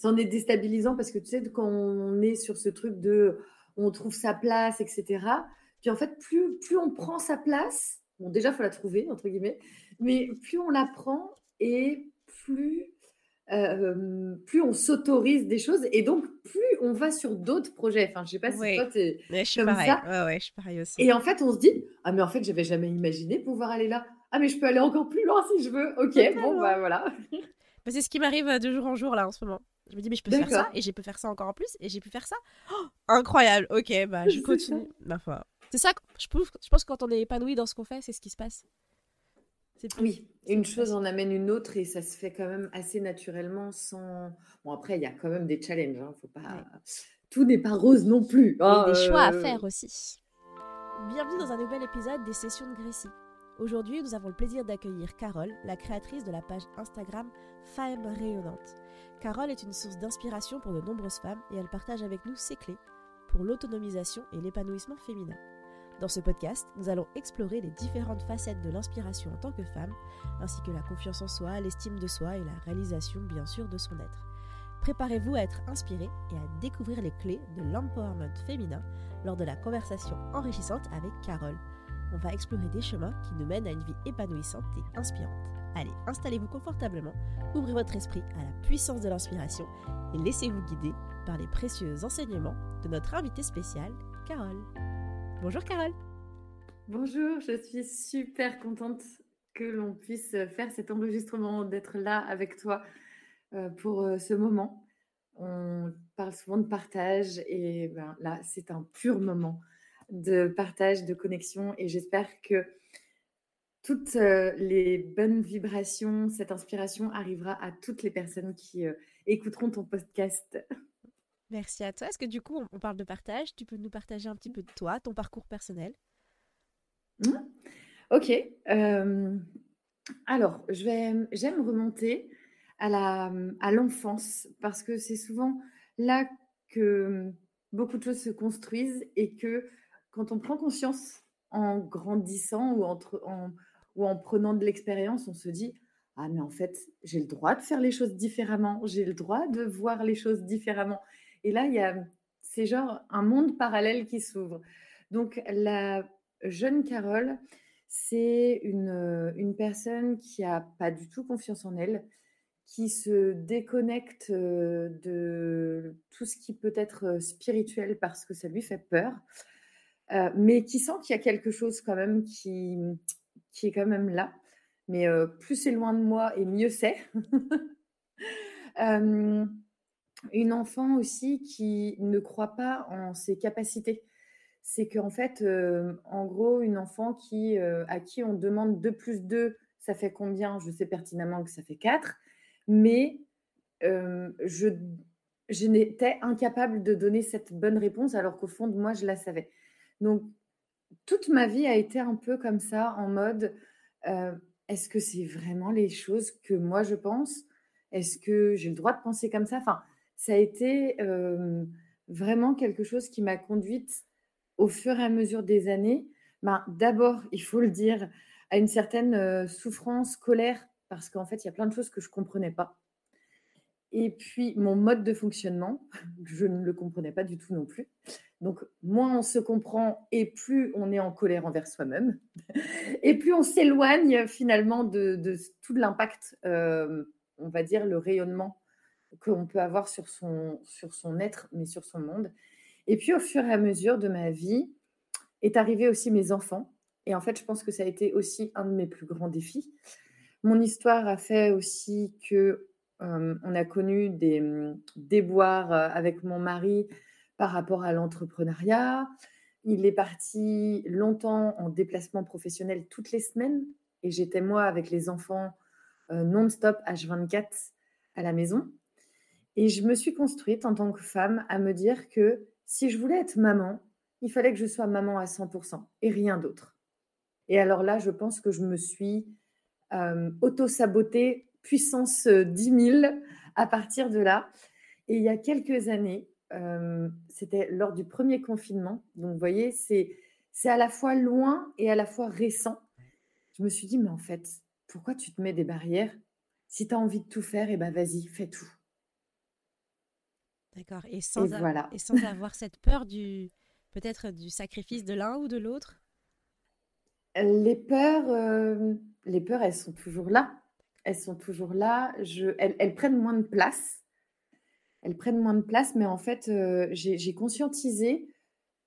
c'en est déstabilisant parce que tu sais, quand on est sur ce truc de on trouve sa place, etc. Puis en fait, plus, plus on prend sa place, bon, déjà, il faut la trouver, entre guillemets, mais plus on la prend et plus, euh, plus on s'autorise des choses et donc plus on va sur d'autres projets. Enfin, je sais pas si toi, tu es je suis comme pareil. ça. Ouais, ouais, je suis pareil aussi. Et en fait, on se dit, ah, mais en fait, j'avais jamais imaginé pouvoir aller là. Ah, mais je peux aller encore plus loin si je veux. Ok, bon, bah voilà. Bah, c'est ce qui m'arrive de jour en jour là en ce moment. Je me dis, mais je peux faire ça et j'ai pu faire ça encore en plus et j'ai pu faire ça. Oh, incroyable. Ok, bah je continue. C'est ça, je pense, je pense que quand on est épanoui dans ce qu'on fait, c'est ce qui se passe. Plus- Oui, une chose en amène une autre et ça se fait quand même assez naturellement sans. Bon, après, il y a quand même des challenges. Hein, faut pas... Ouais. Tout n'est pas rose non plus. Et hein, des choix à euh, faire aussi. Bienvenue dans un nouvel épisode des Sessions de Grécie. Aujourd'hui, nous avons le plaisir d'accueillir Carole, la créatrice de la page Instagram Femmes Rayonnantes. Carole est une source d'inspiration pour de nombreuses femmes et elle partage avec nous ses clés pour l'autonomisation et l'épanouissement féminin. Dans ce podcast, nous allons explorer les différentes facettes de l'inspiration en tant que femme, ainsi que la confiance en soi, l'estime de soi et la réalisation bien sûr de son être. Préparez-vous à être inspiré et à découvrir les clés de l'empowerment féminin lors de la conversation enrichissante avec Carole. On va explorer des chemins qui nous mènent à une vie épanouissante et inspirante. Allez, installez-vous confortablement, ouvrez votre esprit à la puissance de l'inspiration et laissez-vous guider par les précieux enseignements de notre invitée spéciale, Carole. Bonjour Carole Bonjour, je suis super contente que l'on puisse faire cet enregistrement, d'être là avec toi euh, pour euh, ce moment. On parle souvent de partage et ben, là, c'est un pur moment de partage, de connexion et j'espère que toutes euh, les bonnes vibrations, cette inspiration arrivera à toutes les personnes qui euh, écouteront ton podcast. Merci à toi. Est-ce que du coup, on- parle de partage? Tu peux nous partager un petit peu de toi, ton parcours personnel? Ok. euh, alors, j'aime remonter à la, à l'enfance parce que c'est souvent là que beaucoup de choses se construisent et que quand on prend conscience en grandissant ou, en, prenant de l'expérience, on se dit Ah, mais en fait, j'ai le droit de faire les choses différemment, j'ai le droit de voir les choses différemment. Et là, c'est genre un monde parallèle qui s'ouvre. Donc, la jeune Carole, c'est une, une personne qui a pas du tout confiance en elle, qui se déconnecte euh, de tout ce qui peut être euh, spirituel parce que ça lui fait peur, euh, mais qui sent qu'il y a quelque chose quand même qui, qui est quand même là. Mais euh, plus c'est loin de moi et mieux c'est. Euh, une enfant aussi qui ne croit pas en ses capacités. C'est qu'en fait, en gros, une enfant qui, à qui on demande 2 plus 2, ça fait combien? Je sais pertinemment que ça fait 4, mais je, je n'étais incapable de donner cette bonne réponse alors qu'au fond de moi, je la savais. Donc, toute ma vie a été un peu comme ça, en mode, euh, est-ce que c'est vraiment les choses que moi je pense? Est-ce que j'ai le droit de penser comme ça? Enfin, ça a été euh, vraiment quelque chose qui m'a conduite au fur et à mesure des années. Ben, D'abord, il faut le dire, à une certaine euh, souffrance, colère, parce qu'en fait, il y a plein de choses que je ne comprenais pas. Et puis, mon mode de fonctionnement, je ne le comprenais pas du tout non plus. Donc, moins on se comprend et plus on est en colère envers soi-même. Et plus on s'éloigne finalement de, tout l'impact, euh, on va dire, le rayonnement qu'on peut avoir sur son, sur son être, mais sur son monde. Et puis, au fur et à mesure de ma vie, est arrivé aussi mes enfants. Et en fait, je pense que ça a été aussi un de mes plus grands défis. Mon histoire a fait aussi que euh, on a connu des déboires euh, avec mon mari par rapport à l'entrepreneuriat. Il est parti longtemps en déplacement professionnel toutes les semaines et j'étais moi avec les enfants euh, non-stop H24 à la maison. Et je me suis construite en tant que femme à me dire que si je voulais être maman, il fallait que je sois maman à 100% et rien d'autre. Et alors là, je pense que je me suis euh, auto-sabotée puissance euh, 10 000 à partir de là. Et il y a quelques années, euh, c'était lors du premier confinement. Donc, vous voyez, c'est, c'est à la fois loin et à la fois récent. Je me suis dit, mais en fait, pourquoi tu te mets des barrières? Si tu as envie de tout faire, et ben vas-y, fais tout. D'accord. Et, sans voilà. et sans avoir cette peur du peut-être du sacrifice de l'un ou de l'autre? Les peurs, euh, les peurs, elles sont toujours là. Elles sont toujours là. Je, elles, prennent moins de place. Elles prennent moins de place, mais en fait, euh, j'ai conscientisé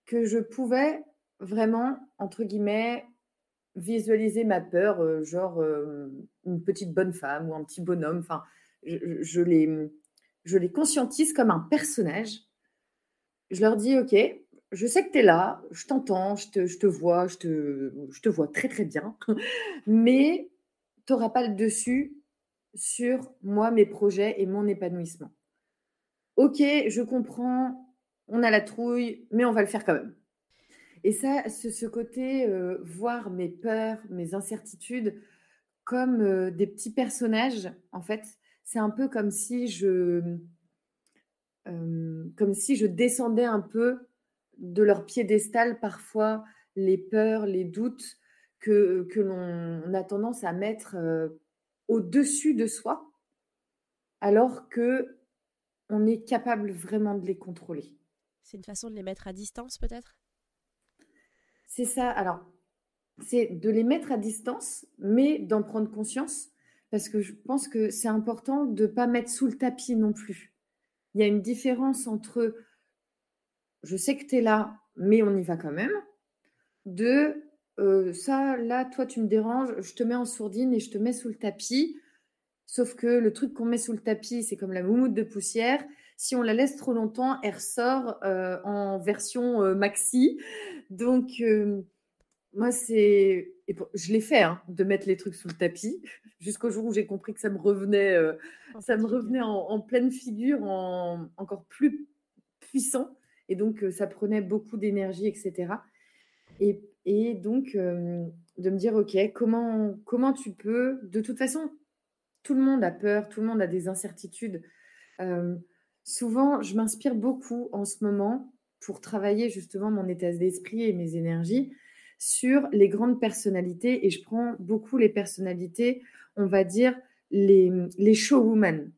que je pouvais vraiment, entre guillemets, visualiser ma peur, euh, genre une petite bonne femme ou un petit bonhomme. Enfin, je, je, les, je les conscientise comme un personnage. Je leur dis, OK, je sais que tu es là, je t'entends, je te, je te, vois, je te, je te vois très très bien, mais tu n'auras pas le dessus sur moi, mes projets et mon épanouissement. Ok, je comprends, on a la trouille, mais on va le faire quand même. Et ça, ce, côté, euh, voir mes peurs, mes incertitudes comme euh, des petits personnages, en fait, c'est un peu comme si je, euh, comme si je descendais un peu de leur piédestal parfois les peurs, les doutes que, que l'on a tendance à mettre au-dessus de soi, alors que on est capable vraiment de les contrôler. C'est une façon de les mettre à distance peut-être? C'est ça. Alors, c'est de les mettre à distance, mais d'en prendre conscience, parce que je pense que c'est important de ne pas mettre sous le tapis non plus. Il y a une différence entre je sais que tu es là, mais on y va quand même, de euh, ça, là, toi, tu me déranges, je te mets en sourdine et je te mets sous le tapis. Sauf que le truc qu'on met sous le tapis, c'est comme la moumoute de poussière. Si on la laisse trop longtemps, elle ressort euh, en version euh, maxi. Donc, moi, c'est. Je l'ai fait, hein, de mettre les trucs sous le tapis, jusqu'au jour où j'ai compris que ça me revenait, ça me revenait en, en pleine figure, en, encore plus puissant. Et donc, ça prenait beaucoup d'énergie, etc. Et, et donc, de me dire, OK, comment, comment tu peux... De toute façon, tout le monde a peur, tout le monde a des incertitudes. souvent, je m'inspire beaucoup en ce moment pour travailler justement mon état d'esprit et mes énergies sur les grandes personnalités. Et je prends beaucoup les personnalités, on va dire, les, showwomen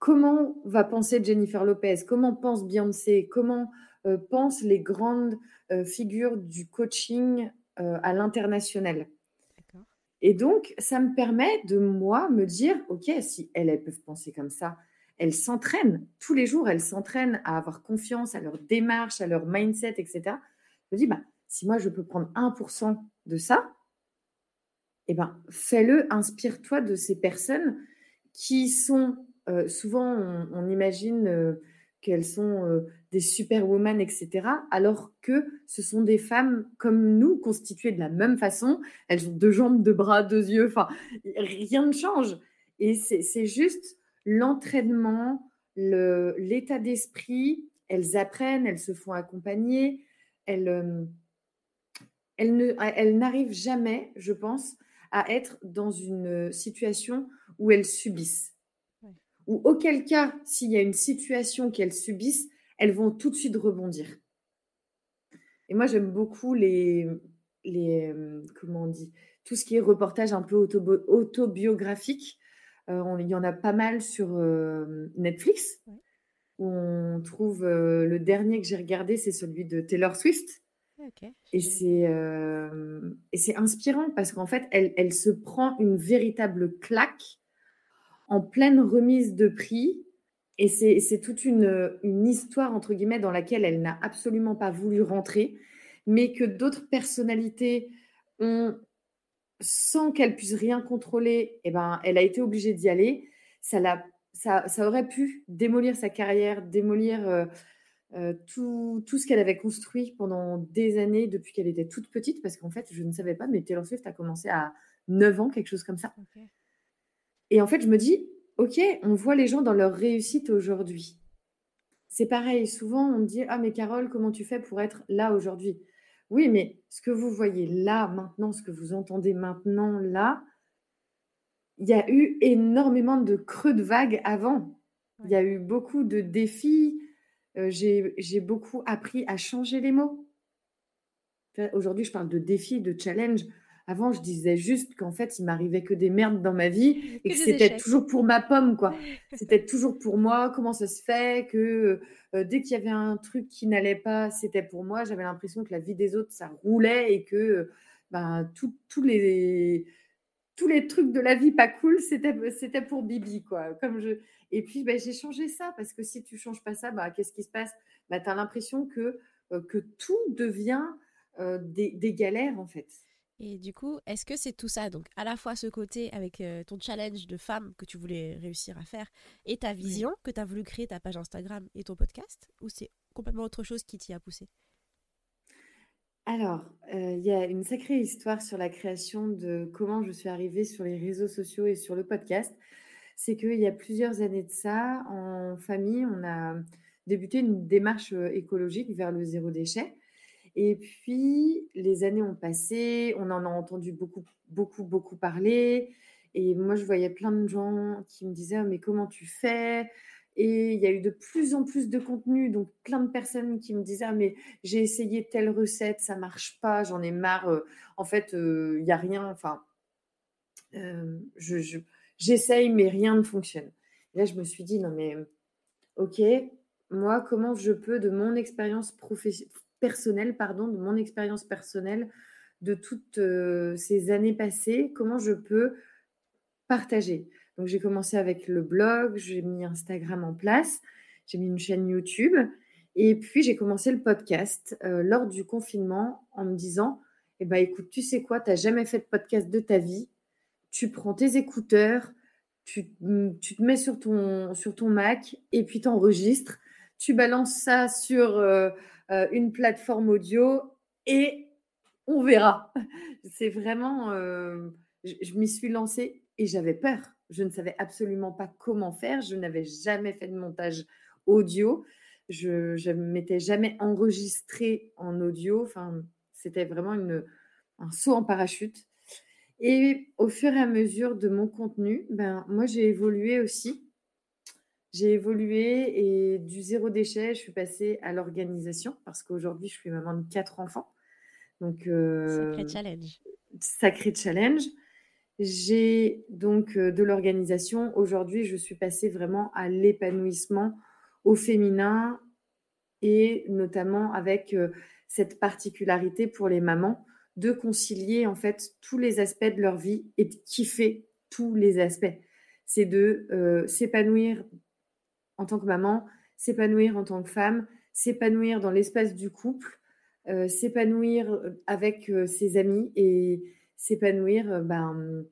comment va penser Jennifer Lopez, comment pense Beyoncé, comment euh, pensent les grandes euh, figures du coaching euh, à l'international? Et donc, ça me permet de moi me dire, OK, si elles, peuvent penser comme ça, elles s'entraînent tous les jours, elles s'entraînent à avoir confiance à leur démarche, à leur mindset, etc. Je me dis, bah, si moi je peux prendre 1% de ça, eh ben, fais-le, inspire-toi de ces personnes qui sont euh, souvent, on, imagine euh, qu'elles sont euh, des superwomen, etc., alors que ce sont des femmes comme nous, constituées de la même façon. Elles ont deux jambes, deux bras, deux yeux, enfin, rien ne change. Et c'est juste l'entraînement, l'état d'esprit. Elles apprennent, elles se font accompagner. Elles, elles n'arrivent jamais, je pense, à être dans une situation où elles subissent ou auquel cas, s'il y a une situation qu'elles subissent, elles vont tout de suite rebondir. Et moi, j'aime beaucoup les, les, euh, comment on dit, tout ce qui est reportage un peu autobiographique. Euh, il y en a pas mal sur euh, Netflix. Où on trouve le dernier que j'ai regardé, c'est celui de Taylor Swift. Et c'est et c'est inspirant parce qu'en fait, elle, elle se prend une véritable claque en pleine remise de prix. Et c'est toute une, histoire, entre guillemets, dans laquelle elle n'a absolument pas voulu rentrer, mais que d'autres personnalités ont, sans qu'elle puisse rien contrôler, eh ben, elle a été obligée d'y aller. Ça, ça, ça, aurait pu démolir sa carrière, démolir euh, euh, tout, tout, ce qu'elle avait construit pendant des années depuis qu'elle était toute petite, parce qu'en fait, je ne savais pas, mais Taylor Swift a commencé à 9 ans, quelque chose comme ça. Et en fait, je me dis, OK, on voit les gens dans leur réussite aujourd'hui. C'est pareil, souvent on dit, ah mais Carole, comment tu fais pour être là aujourd'hui? Oui, mais ce que vous voyez là, maintenant, ce que vous entendez maintenant, là, il y a eu énormément de creux de vagues avant. Il y a eu beaucoup de défis. Euh, j'ai beaucoup appris à changer les mots. Aujourd'hui, je parle de défis, de challenge. Avant, je disais juste qu'en fait, il m'arrivait que des merdes dans ma vie et que, c'était toujours pour ma pomme, quoi. c'était toujours pour moi. Comment ça se fait que euh, dès qu'il y avait un truc qui n'allait pas, c'était pour moi. J'avais l'impression que la vie des autres, ça roulait et que ben, tous les tous les trucs de la vie pas cool, c'était c'était pour Bibi, quoi. Comme je et puis ben, j'ai changé ça parce que si tu changes pas ça, bah, qu'est-ce qui se passe? Bah, Tu as l'impression que euh, que tout devient euh, des, des galères en fait. Et du coup, est-ce que c'est tout ça Donc, à la fois ce côté avec euh, ton challenge de femme que tu voulais réussir à faire et ta vision que tu as voulu créer ta page Instagram et ton podcast Ou c'est complètement autre chose qui t'y a poussé? Alors, euh, il y a une sacrée histoire sur la création de comment je suis arrivée sur les réseaux sociaux et sur le podcast. C'est qu'il y a plusieurs années de ça, en famille, on a débuté une démarche euh, écologique vers le zéro déchet. Et puis, les années ont passé, on en a entendu beaucoup, beaucoup, beaucoup parler. Et moi, je voyais plein de gens qui me disaient, «Ah, mais comment tu fais? Et il y a eu de plus en plus de contenu, donc plein de personnes qui me disaient, «Ah, mais j'ai essayé telle recette, ça marche pas, j'en ai marre. Euh, en fait, euh, il n'y a rien. Enfin, euh, je, j'essaye, mais rien ne fonctionne. Et là, je me suis dit, non, mais ok, moi, comment je peux, de mon expérience professionnelle, personnel, pardon, de mon expérience personnelle de toutes euh, ces années passées, comment je peux partager. Donc j'ai commencé avec le blog, j'ai mis Instagram en place, j'ai mis une chaîne YouTube et puis j'ai commencé le podcast euh, lors du confinement en me disant, eh ben, écoute, tu sais quoi, tu n'as jamais fait de podcast de ta vie, tu prends tes écouteurs, tu, tu te mets sur ton, sur ton Mac et puis tu enregistres, tu balances ça sur... Euh, euh, une plateforme audio et on verra. C'est vraiment, euh, je, m'y suis lancée et j'avais peur. Je ne savais absolument pas comment faire. Je n'avais jamais fait de montage audio. Je ne m'étais jamais enregistrée en audio. Enfin, c'était vraiment une, un saut en parachute. Et au fur et à mesure de mon contenu, ben, moi, j'ai évolué aussi. J'ai évolué et du zéro déchet, je suis passée à l'organisation parce qu'aujourd'hui, je suis maman de quatre enfants. Donc, euh, sacré challenge. Sacré challenge. J'ai donc euh, de l'organisation. Aujourd'hui, je suis passée vraiment à l'épanouissement au féminin et notamment avec euh, cette particularité pour les mamans de concilier en fait tous les aspects de leur vie et de kiffer tous les aspects. C'est de s'épanouir en tant que maman, s'épanouir en tant que femme, s'épanouir dans l'espace du couple, euh, s'épanouir euh, avec euh, ses amis et s'épanouir, ben,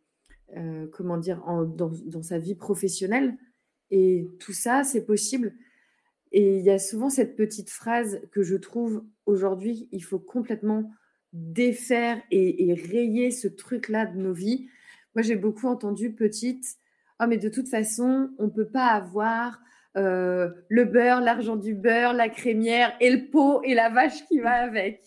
comment dire, dans, sa vie professionnelle. Et tout ça, c'est possible. Et il y a souvent cette petite phrase que je trouve aujourd'hui, il faut complètement défaire et, et rayer ce truc-là de nos vies. Moi, j'ai beaucoup entendu petite, ah mais de toute façon, on ne peut pas avoir euh, le beurre, l'argent du beurre, la crémière et le pot et la vache qui va avec.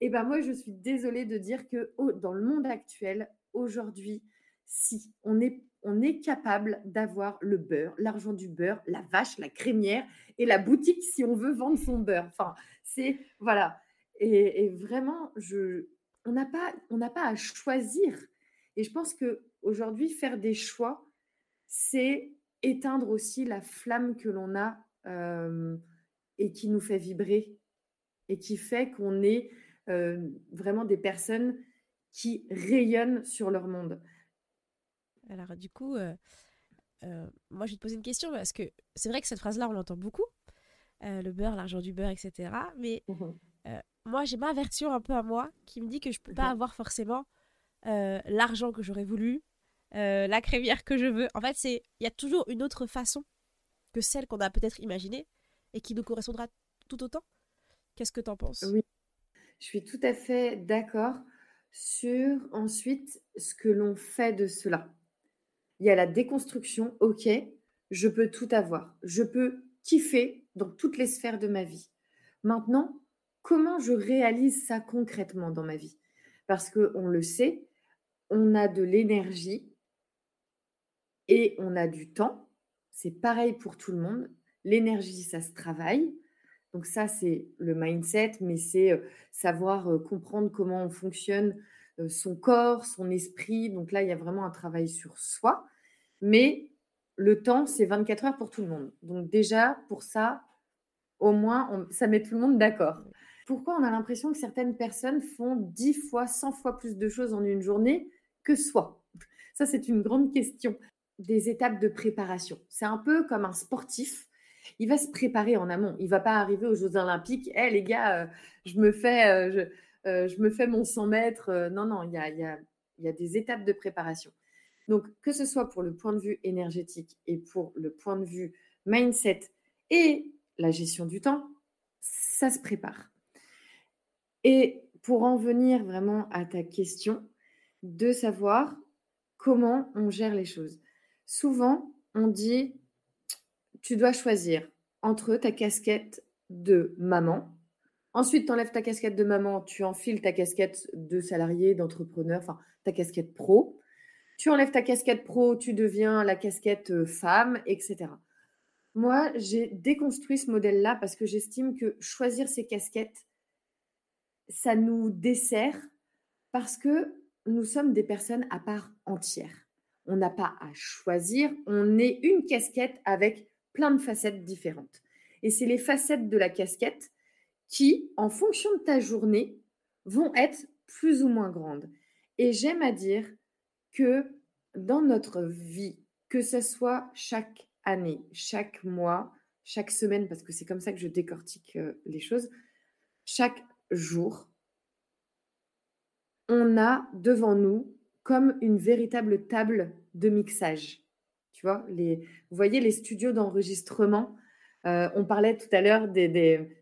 Et ben moi, je suis désolée de dire que dans le monde actuel, aujourd'hui, si on est, on est capable d'avoir le beurre, l'argent du beurre, la vache, la crémière et la boutique si on veut vendre son beurre. Enfin, c'est voilà. Et, vraiment, je, on n'a pas, on n'a pas à choisir. Et je pense que aujourd'hui, faire des choix, c'est éteindre aussi la flamme que l'on a et qui nous fait vibrer et qui fait qu'on est vraiment des personnes qui rayonnent sur leur monde. Alors du coup, moi je vais te poser une question parce que c'est vrai que cette phrase-là, on l'entend beaucoup, le beurre, l'argent du beurre, etc. Mais mmh moi j'ai ma version un peu à moi qui me dit que je ne peux pas avoir forcément l'argent que j'aurais voulu, euh, la crémière que je veux. En fait, c'est il y a toujours une autre façon que celle qu'on a peut-être imaginée et qui nous correspondra tout autant. Qu'est-ce que tu en penses? Oui, je suis tout à fait d'accord sur ensuite ce que l'on fait de cela. Il y a la déconstruction, ok, je peux tout avoir, je peux kiffer dans toutes les sphères de ma vie. Maintenant, comment je réalise ça concrètement dans ma vie? Parce que on le sait, on a de l'énergie et on a du temps. C'est pareil pour tout le monde. L'énergie, ça se travaille. Donc ça, c'est le mindset, mais c'est euh, savoir euh, comprendre comment on fonctionne son corps, son esprit. Donc là, il y a vraiment un travail sur soi. Mais le temps, c'est 24 heures pour tout le monde. Donc déjà, pour ça, au moins, ça met tout le monde d'accord. Pourquoi on a l'impression que certaines personnes font 10 fois, 100 fois plus de choses en une journée que soi? Ça, c'est une grande question. Des étapes de préparation. C'est un peu comme un sportif. Il va se préparer en amont. Il va pas arriver aux Jeux Olympiques. Hé, les gars, euh, je, me fais, euh, euh, je, me fais mon 100 mètres. non, non, il y a des étapes de préparation. Donc, que ce soit pour le point de vue énergétique et pour le point de vue mindset et la gestion du temps, ça se prépare. Et pour en venir vraiment à ta question, de savoir comment on gère les choses. Souvent, on dit, tu dois choisir entre ta casquette de maman. Ensuite, tu enlèves ta casquette de maman, tu enfiles ta casquette de salarié, d'entrepreneur, enfin ta casquette pro. Tu enlèves ta casquette pro, tu deviens la casquette euh, femme, etc. Moi, j'ai déconstruit ce modèle-là parce que j'estime que choisir ces casquettes, ça nous dessert parce que nous sommes des personnes à part entière. On n'a pas à choisir, on est une casquette avec plein de facettes différentes. Et c'est les facettes de la casquette qui, en fonction de ta journée, vont être plus ou moins grandes. Et j'aime à dire que dans notre vie, que ce soit chaque année, chaque mois, chaque semaine, parce que c'est comme ça que je décortique euh, les choses, chaque jour, on a devant nous comme une véritable table de mixage. Tu vois, les, vous voyez les studios d'enregistrement. Euh, on parlait tout à l'heure des,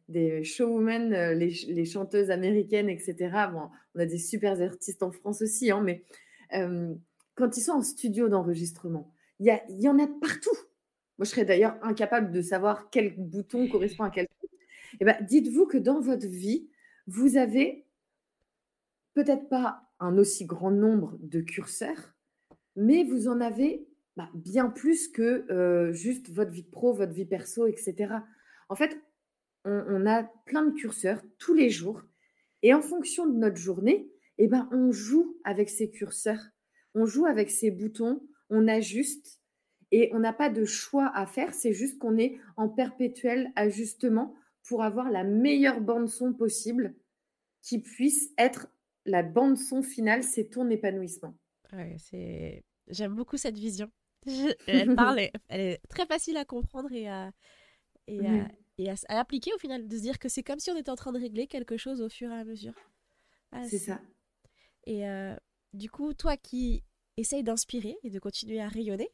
des, showwomen, euh, les, chanteuses américaines, etc. Bon, on a des super artistes en France aussi, hein, mais quand ils sont en studio d'enregistrement, il y, y en a partout. Moi, je serais d'ailleurs incapable de savoir quel bouton correspond à quel truc. Eh ben, dites-vous que dans votre vie, vous avez peut-être pas un aussi grand nombre de curseurs, mais vous en avez bah, bien plus que euh, juste votre vie pro, votre vie perso, etc. En fait, on, a plein de curseurs tous les jours, et en fonction de notre journée, eh ben, on joue avec ces curseurs, on joue avec ces boutons, on ajuste, et on n'a pas de choix à faire, c'est juste qu'on est en perpétuel ajustement pour avoir la meilleure bande son possible qui puisse être la bande son finale, c'est ton épanouissement. c'est... J'aime beaucoup cette vision. Elle parle, elle est très facile à comprendre et à, et, et à, appliquer au final, de se dire que c'est comme si on était en train de régler quelque chose au fur et à mesure. Ah, c'est ça. Et euh, du coup, toi qui essayes d'inspirer et de continuer à rayonner,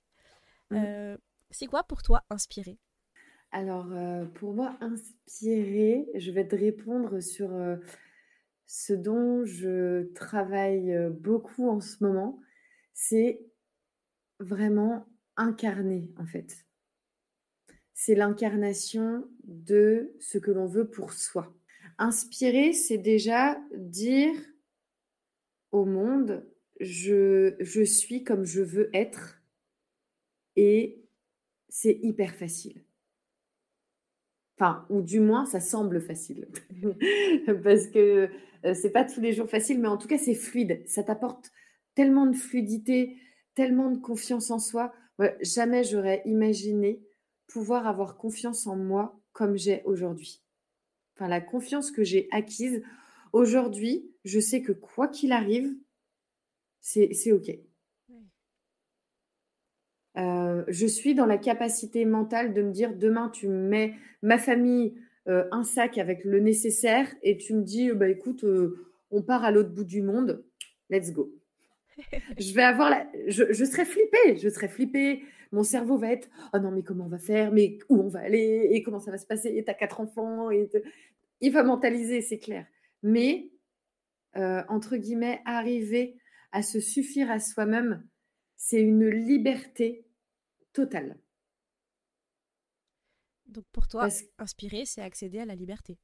Mmh. Euh, c'est quoi pour toi inspirer? Alors, euh, pour moi, inspirer, je vais te répondre sur ce dont je travaille beaucoup en ce moment. C'est vraiment incarner, en fait. C'est l'incarnation de ce que l'on veut pour soi. Inspirer, c'est déjà dire au monde, je, je suis comme je veux être et c'est hyper facile. Ou du moins, ça semble facile. Parce que euh, c'est pas tous les jours facile, mais en tout cas, c'est fluide. Ça t'apporte tellement de fluidité, tellement de confiance en soi. jamais j'aurais imaginé pouvoir avoir confiance en moi comme j'ai aujourd'hui. Enfin, la confiance que j'ai acquise aujourd'hui, je sais que quoi qu'il arrive, c'est OK. Euh, je suis dans la capacité mentale de me dire demain, tu mets ma famille euh, un sac avec le nécessaire et tu me dis, bah écoute, euh, on part à l'autre bout du monde, let's go. je vais avoir la... je, je serai flippée, je serai flippée. Mon cerveau va être, oh non, mais comment on va faire, mais où on va aller, et comment ça va se passer, et t'as quatre enfants, et il va mentaliser, c'est clair. Mais, entre guillemets, arriver à se suffire à soi-même, c'est une liberté totale. Donc pour toi, inspirer, c'est accéder à la liberté.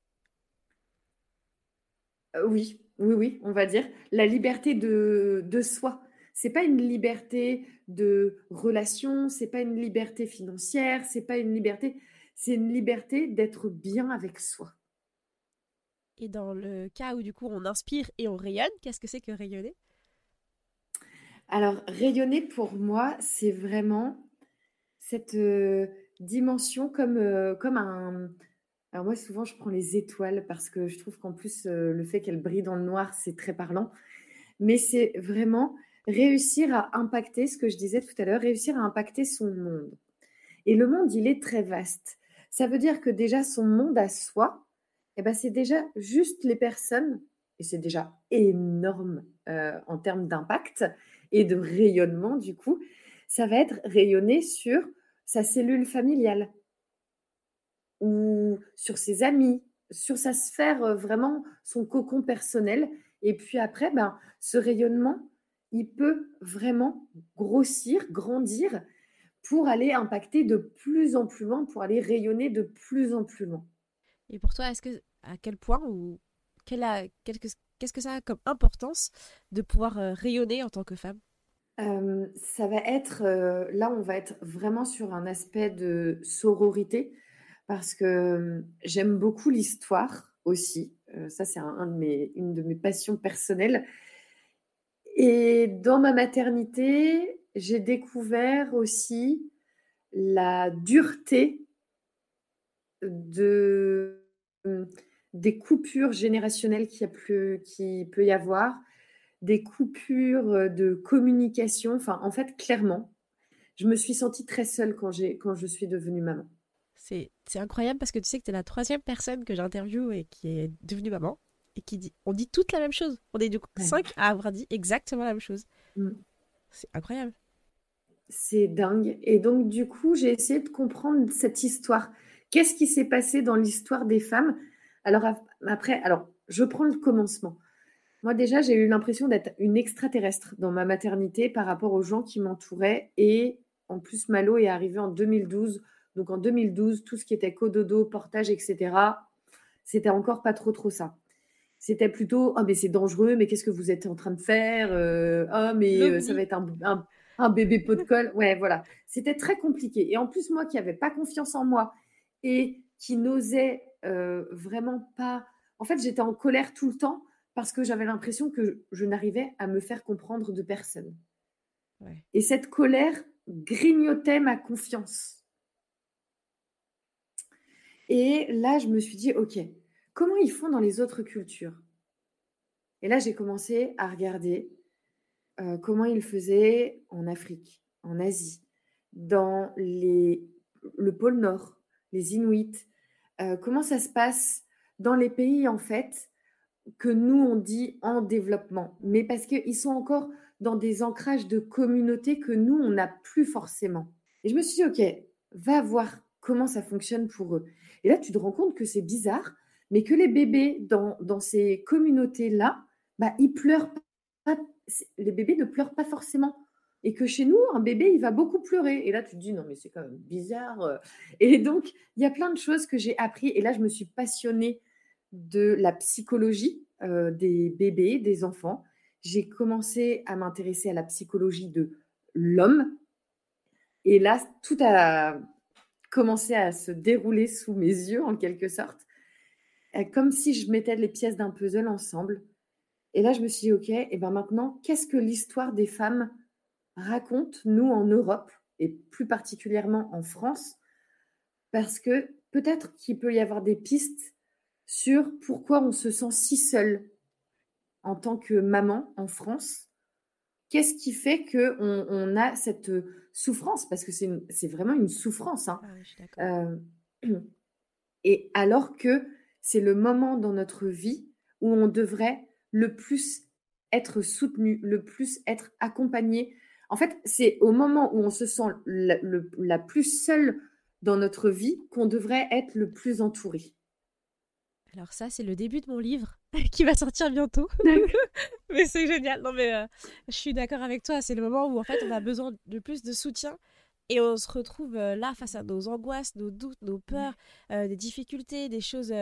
Euh, oui, oui, oui, on va dire la liberté de, de soi. C'est pas une liberté de relation, c'est pas une liberté financière, c'est pas une liberté, c'est une liberté d'être bien avec soi. Et dans le cas où du coup on inspire et on rayonne, qu'est-ce que c'est que rayonner? Alors, rayonner pour moi, c'est vraiment cette dimension comme, comme un. Alors, moi, souvent, je prends les étoiles parce que je trouve qu'en plus, le fait qu'elles brillent dans le noir, c'est très parlant. Mais c'est vraiment réussir à impacter, ce que je disais tout à l'heure, réussir à impacter son monde. Et le monde, il est très vaste. Ça veut dire que déjà, son monde à soi, eh ben, c'est déjà juste les personnes, et c'est déjà énorme en termes d'impact et de rayonnement, du coup, ça va être rayonné sur sa cellule familiale ou sur ses amis, sur sa sphère, vraiment son cocon personnel. Et puis après, ben, ce rayonnement, il peut vraiment grossir, grandir pour aller impacter de plus en plus loin, pour aller rayonner de plus en plus loin. Et pour toi, à quel point ou qu'est-ce que ça a comme importance de pouvoir rayonner en tant que femme? Ça va être, là, on va être vraiment sur un aspect de sororité parce que j'aime beaucoup l'histoire aussi. ça, c'est une de mes passions personnelles. Et dans ma maternité, j'ai découvert aussi la dureté de, des coupures générationnelles qu'il qui peut y avoir, des coupures de communication. Enfin, en fait, clairement, je me suis sentie très seule quand, quand je suis devenue maman. C'est incroyable parce que tu sais que tu es la troisième personne que j'interviewe et qui est devenue maman et qui dit on dit toute la même chose. On est du coup cinq à avoir dit exactement la même chose. Mmh. C'est incroyable. C'est dingue. Et donc, du coup, j'ai essayé de comprendre cette histoire. Qu'est-ce qui s'est passé dans l'histoire des femmes? Alors, après, alors, je prends le commencement. Moi, déjà, j'ai eu l'impression d'être une extraterrestre dans ma maternité par rapport aux gens qui m'entouraient. Et en plus, Malo est arrivé en 2012. Donc, en 2012, tout ce qui était cododo, portage, etc., c'était encore pas trop, trop ça. C'était plutôt, oh, mais c'est dangereux, mais qu'est-ce que vous êtes en train de faire euh, Oh, mais euh, ça va être un, un, bébé pot de colle. Ouais, voilà. C'était très compliqué. Et en plus, moi qui n'avais pas confiance en moi et qui n'osais euh, vraiment pas. En fait, j'étais en colère tout le temps parce que j'avais l'impression que je n'arrivais à me faire comprendre de personne. Et cette colère grignotait ma confiance. Et là, je me suis dit, OK, comment ils font dans les autres cultures? Et là, j'ai commencé à regarder euh, comment ils faisaient en Afrique, en Asie, dans les, le pôle Nord, les Inuits, euh, comment ça se passe dans les pays, en fait, que nous, on dit en développement, mais parce qu'ils sont encore dans des ancrages de communauté que nous, on n'a plus forcément. Et je me suis dit, OK, va voir comment ça fonctionne pour eux. Et là, tu te rends compte que c'est bizarre, mais que les bébés dans, dans ces communautés-là, bah, ils pleurent pas. Les bébés ne pleurent pas forcément. Et que chez nous, un bébé, il va beaucoup pleurer. Et là, tu te dis, non, mais c'est quand même bizarre. Et donc, il y a plein de choses que j'ai appris. Et là, je me suis passionnée de la psychologie euh, des bébés, des enfants. J'ai commencé à m'intéresser à la psychologie de l'homme. Et là, tout a commencé à se dérouler sous mes yeux, en quelque sorte, euh, comme si je mettais les pièces d'un puzzle ensemble. Et là, je me suis dit, OK, et ben maintenant, qu'est-ce que l'histoire des femmes raconte, nous, en Europe, et plus particulièrement en France Parce que peut-être qu'il peut y avoir des pistes sur pourquoi on se sent si seul en tant que maman en France. Qu'est-ce qui fait qu'on on a cette souffrance? Parce que c'est vraiment une souffrance. Hein. Ah euh, et alors que c'est le moment dans notre vie où on devrait le plus être soutenu, le plus être accompagné. En fait, c'est au moment où on se sent la, la plus seule dans notre vie qu'on devrait être le plus entouré. Alors ça, c'est le début de mon livre qui va sortir bientôt. mais c'est génial. Non mais euh, je suis d'accord avec toi. C'est le moment où en fait on a besoin de plus de soutien et on se retrouve euh, là face à nos angoisses, nos doutes, nos peurs, euh, des difficultés, des choses.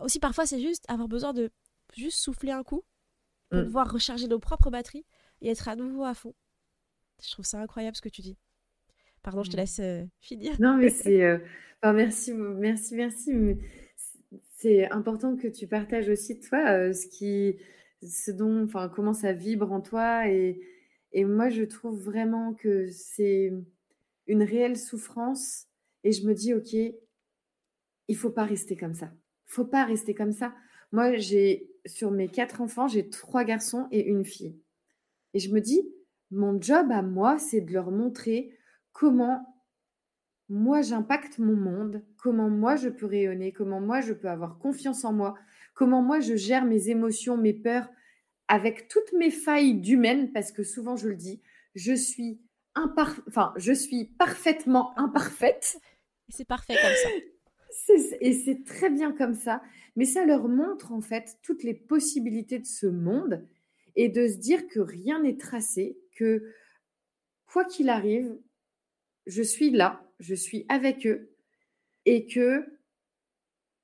Aussi parfois c'est juste avoir besoin de juste souffler un coup pour mm. pouvoir recharger nos propres batteries et être à nouveau à fond. Je trouve ça incroyable ce que tu dis. Pardon, je te mm. laisse finir. Non mais c'est. Enfin, merci, merci, merci c'est important que tu partages aussi toi euh, ce qui, ce dont, enfin, comment ça vibre en toi et, Et moi, je trouve vraiment que c'est une réelle souffrance. Et je me dis, OK, il faut pas rester comme ça. Il faut pas rester comme ça. Moi, j'ai sur mes quatre enfants, j'ai trois garçons et une fille. Et je me dis, mon job à moi, c'est de leur montrer comment moi j'impacte mon monde, comment moi je peux rayonner, comment moi je peux avoir confiance en moi, comment moi je gère mes émotions, mes peurs avec toutes mes failles d'humaine, parce que souvent je le dis, je suis enfin, je suis parfaitement imparfaite. C'est parfait comme ça. Et c'est très bien comme ça. Mais ça leur montre en fait toutes les possibilités de ce monde et de se dire que rien n'est tracé, que quoi qu'il arrive, je suis là, je suis avec eux et que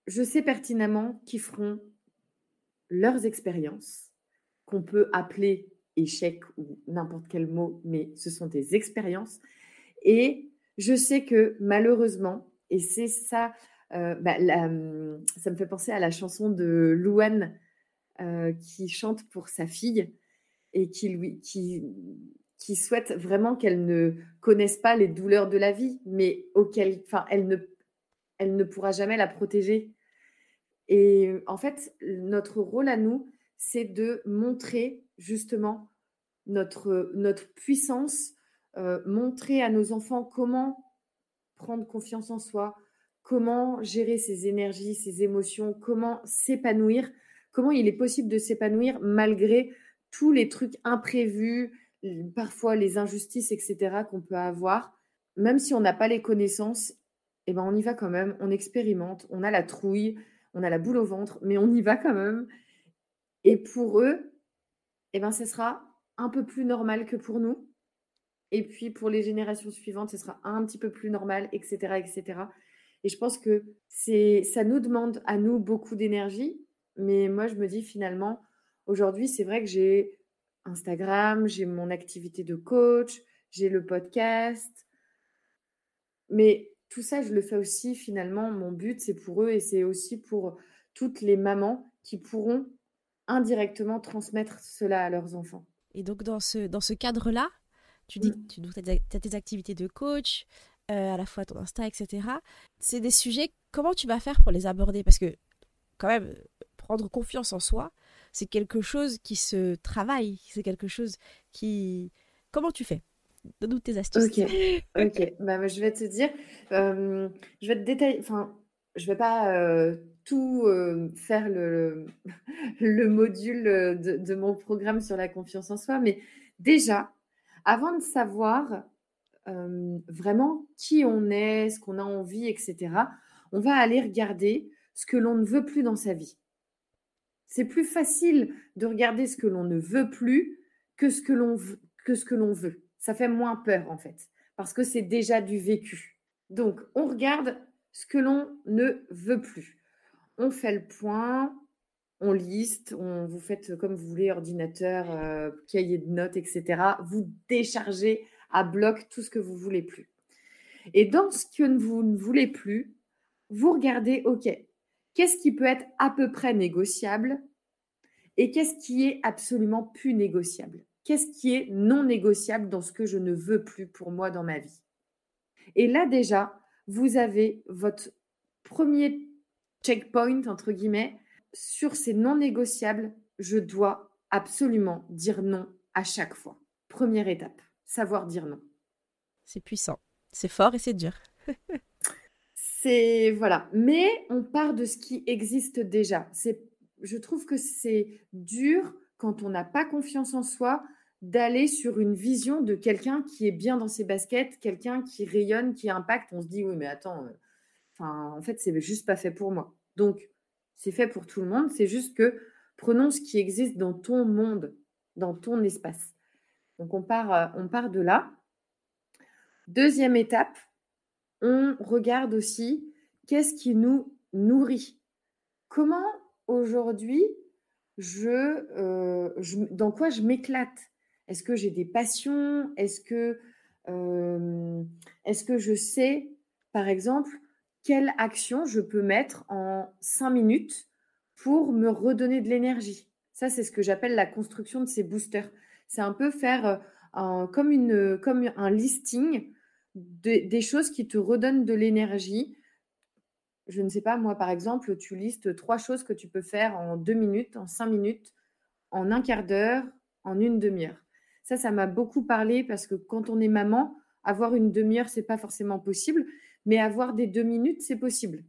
je sais pertinemment qu'ils feront leurs expériences, qu'on peut appeler échec ou n'importe quel mot, mais ce sont des expériences. Et je sais que malheureusement, et c'est ça, euh, bah, ça me fait penser à la chanson de Louane euh, qui chante pour sa fille et qui, lui, qui, qui souhaite vraiment qu'elle ne connaisse pas les douleurs de la vie, mais auquel, enfin, elle ne, elle ne pourra jamais la protéger. Et en fait, notre rôle à nous, c'est de montrer justement notre, notre puissance, euh, montrer à nos enfants comment prendre confiance en soi, comment gérer ses énergies, ses émotions, comment s'épanouir, comment il est possible de s'épanouir malgré tous les trucs imprévus, parfois les injustices, etc. qu'on peut avoir. Même si on n'a pas les connaissances, eh ben on y va quand même, on expérimente, on a la trouille, on a la boule au ventre, mais on y va quand même. Et pour eux, eh ben, ce sera un peu plus normal que pour nous. Et puis pour les générations suivantes, ce sera un petit peu plus normal, etc. etc. Et je pense que c'est, ça nous demande à nous beaucoup d'énergie. Mais moi, je me dis finalement, aujourd'hui, c'est vrai que j'ai Instagram, j'ai mon activité de coach, j'ai le podcast. Mais tout ça, je le fais aussi finalement. Mon but, c'est pour eux et c'est aussi pour toutes les mamans qui pourront indirectement transmettre cela à leurs enfants. Et donc, dans ce, dans ce cadre-là, tu dis que mmh. tu as tes activités de coach, euh, à la fois ton Insta, etc. C'est des sujets, comment tu vas faire pour les aborder? Parce que, quand même, prendre confiance en soi, c'est quelque chose qui se travaille, c'est quelque chose qui... Comment tu fais? Donne-nous tes astuces. Ok. Bah, je vais te dire, euh, je vais te détailler, enfin, je vais pas euh, tout euh, faire le, le module de, mon programme sur la confiance en soi, mais déjà, avant de savoir vraiment qui on est, ce qu'on a envie, etc., on va aller regarder ce que l'on ne veut plus dans sa vie. C'est plus facile de regarder ce que l'on ne veut plus que ce que l'on veut. Ça fait moins peur en fait, parce que c'est déjà du vécu. Donc, on regarde ce que l'on ne veut plus. On fait le point, on liste, on vous faites comme vous voulez, ordinateur, euh, cahier de notes, etc. Vous déchargez à bloc tout ce que vous voulez plus. Et dans ce que vous ne voulez plus, vous regardez, OK, qu'est-ce qui peut être à peu près négociable et qu'est-ce qui est absolument plus négociable? Qu'est-ce qui est non négociable dans ce que je ne veux plus pour moi dans ma vie? Et là déjà, vous avez votre premier checkpoint, entre guillemets, sur ces non négociables, je dois absolument dire non à chaque fois. Première étape, savoir dire non. C'est puissant, c'est fort et c'est dur. c'est voilà, mais on part de ce qui existe déjà. C'est je trouve que c'est dur quand on n'a pas confiance en soi d'aller sur une vision de quelqu'un qui est bien dans ses baskets, quelqu'un qui rayonne, qui impacte. On se dit oui, mais attends, euh, en fait, c'est juste pas fait pour moi. Donc, c'est fait pour tout le monde. C'est juste que prenons ce qui existe dans ton monde, dans ton espace. Donc, on part, euh, on part de là. Deuxième étape, on regarde aussi qu'est-ce qui nous nourrit. Comment aujourd'hui, je, euh, dans quoi je m'éclate? Est-ce que j'ai des passions? Est-ce que, euh, que je sais, par exemple, quelle action je peux mettre en cinq minutes pour me redonner de l'énergie? Ça, c'est ce que j'appelle la construction de ces boosters. C'est un peu faire euh, comme, une, comme un listing des choses qui te redonnent de l'énergie. Je ne sais pas, moi par exemple, tu listes trois choses que tu peux faire en deux minutes, en cinq minutes, en un quart d'heure, en une demi-heure. Ça, ça m'a beaucoup parlé parce que quand on est maman, avoir une demi-heure, c'est pas forcément possible, mais avoir des deux minutes, c'est possible.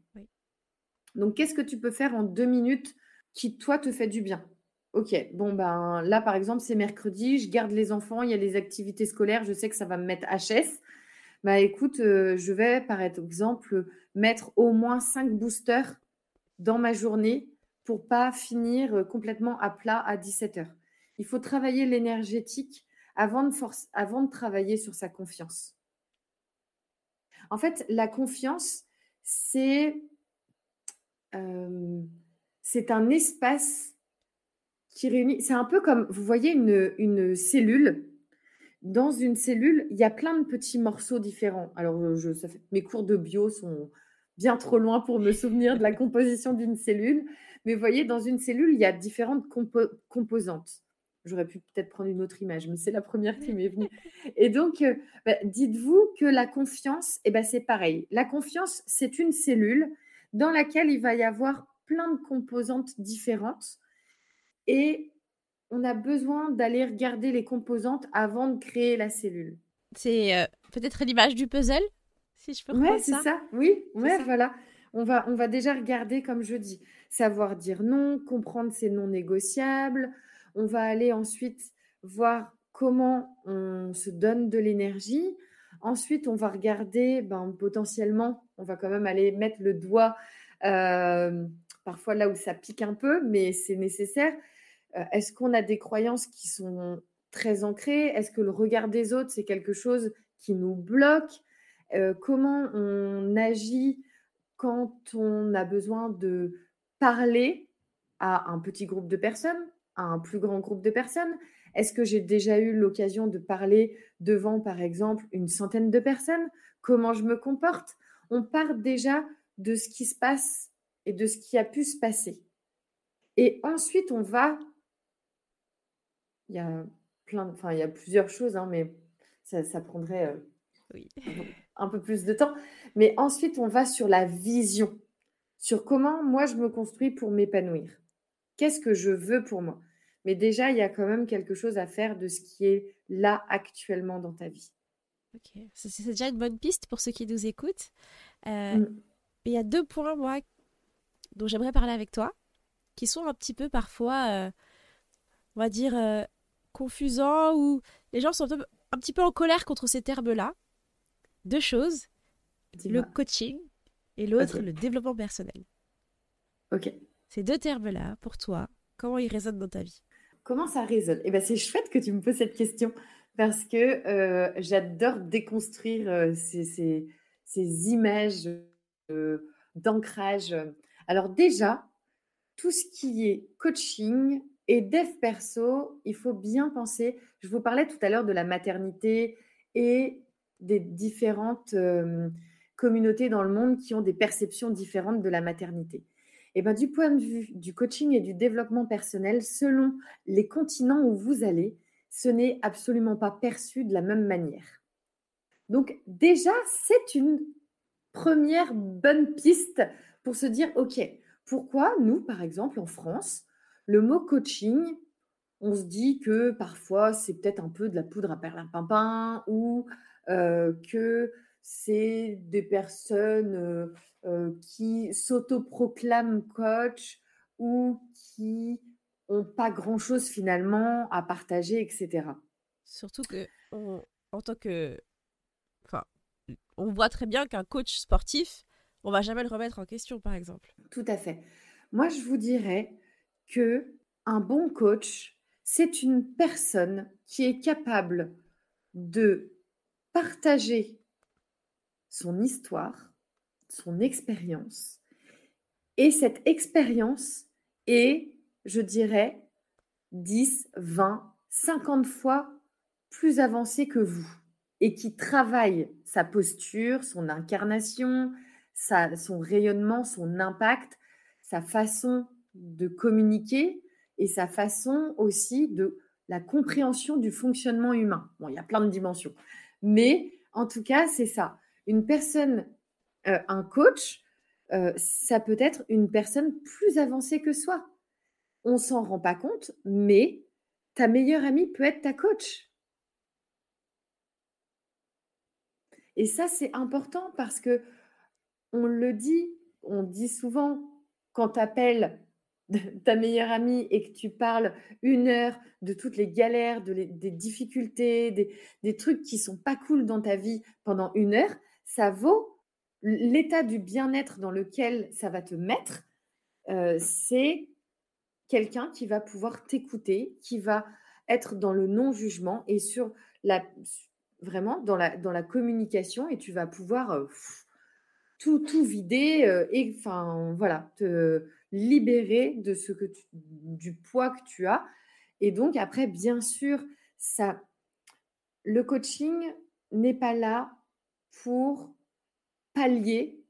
Donc, qu'est-ce que tu peux faire en deux minutes qui, toi, te fait du bien? Ok, bon, ben là, par exemple, c'est mercredi, je garde les enfants, il y a les activités scolaires, je sais que ça va me mettre HS. Bah écoute, euh, je vais, par exemple, mettre au moins cinq boosters dans ma journée pour pas finir euh, complètement à plat à 17 heures. Il faut travailler l'énergétique avant de, travailler sur sa confiance. En fait, la confiance, c'est euh, c'est un espace qui réunit. C'est un peu comme, vous voyez, une, une, cellule. Dans une cellule, il y a plein de petits morceaux différents. Alors, je, ça fait, mes cours de bio sont bien trop loin pour me souvenir de la composition d'une cellule. Mais vous voyez, dans une cellule, il y a différentes composantes. J'aurais pu peut-être prendre une autre image, mais c'est la première qui m'est venue. Et donc, euh, bah, dites-vous que la confiance, eh ben, c'est pareil. La confiance, c'est une cellule dans laquelle il va y avoir plein de composantes différentes. Et on a besoin d'aller regarder les composantes avant de créer la cellule. C'est euh, peut-être l'image du puzzle, si je peux Ouais, c'est ça. Oui, ouais, voilà. On va, on va déjà regarder, comme je dis, savoir dire non, comprendre ses non négociables. On va aller ensuite voir comment on se donne de l'énergie. Ensuite, on va regarder, ben, potentiellement, on va quand même aller mettre le doigt euh, parfois là où ça pique un peu, mais c'est nécessaire. Euh, est-ce qu'on a des croyances qui sont très ancrées? Est-ce que le regard des autres, c'est quelque chose qui nous bloque? Euh, Comment on agit quand on a besoin de parler à un petit groupe de personnes, à un plus grand groupe de personnes? Est-ce que j'ai déjà eu l'occasion de parler devant, par exemple, une centaine de personnes? Comment je me comporte? On part déjà de ce qui se passe et de ce qui a pu se passer. Et ensuite, on va. Il y a plein, enfin, il y a plusieurs choses, hein, mais ça, prendrait euh, un peu plus de temps. Mais ensuite, on va sur la vision, sur comment moi je me construis pour m'épanouir. Qu'est-ce que je veux pour moi? Mais déjà, il y a quand même quelque chose à faire de ce qui est là actuellement dans ta vie. Ok, c'est déjà une bonne piste pour ceux qui nous écoutent. Euh, mm. Il y a deux points, moi, dont j'aimerais parler avec toi, qui sont un petit peu parfois, euh, on va dire, euh, confusants, ou les gens sont un, petit peu en colère contre ces termes-là. Deux choses, le coaching et l'autre, le développement personnel. Ok. Ces deux termes-là, pour toi, comment ils résonnent dans ta vie? Comment ça résonne? Eh ben, c'est chouette que tu me poses cette question parce que euh, j'adore déconstruire ces, ces, ces, images d'ancrage. Alors déjà, tout ce qui est coaching et dev perso, il faut bien penser, je vous parlais tout à l'heure de la maternité et des différentes communautés dans le monde qui ont des perceptions différentes de la maternité. Et eh ben, du point de vue du coaching et du développement personnel, selon les continents où vous allez, ce n'est absolument pas perçu de la même manière. Donc déjà, c'est une première bonne piste pour se dire, OK, pourquoi nous, par exemple, en France, le mot coaching, on se dit que parfois c'est peut-être un peu de la poudre à perlimpinpin ou euh, que c'est des personnes euh, euh, qui s'autoproclament coach ou qui n'ont pas grand-chose finalement à partager, etc. Surtout que en tant que on voit très bien qu'un coach sportif, on va jamais le remettre en question, par exemple. Tout à fait. Moi, je vous dirais que un bon coach, c'est une personne qui est capable de partager son histoire, son expérience, et cette expérience est, je dirais, 10, 20, 50 fois plus avancée que vous et qui travaille sa posture, son incarnation, son rayonnement, son impact, sa façon de communiquer et sa façon aussi de la compréhension du fonctionnement humain. Bon, il y a plein de dimensions. Mais en tout cas, c'est ça. Une personne, euh, un coach, euh, ça peut être une personne plus avancée que soi. On s'en rend pas compte, mais ta meilleure amie peut être ta coach. Et ça, c'est important parce que on le dit, on dit souvent quand tu appelles ta meilleure amie et que tu parles une heure de toutes les galères, de des difficultés, des, trucs qui sont pas cool dans ta vie pendant une heure, ça vaut l'état du bien-être dans lequel ça va te mettre. Euh, c'est quelqu'un qui va pouvoir t'écouter, qui va être dans le non-jugement et sur la vraiment dans la, dans la communication et tu vas pouvoir euh, tout, tout vider euh, et enfin voilà, te libérer de ce que du poids que tu as. Et donc après, bien sûr, ça, le coaching n'est pas là pour pallier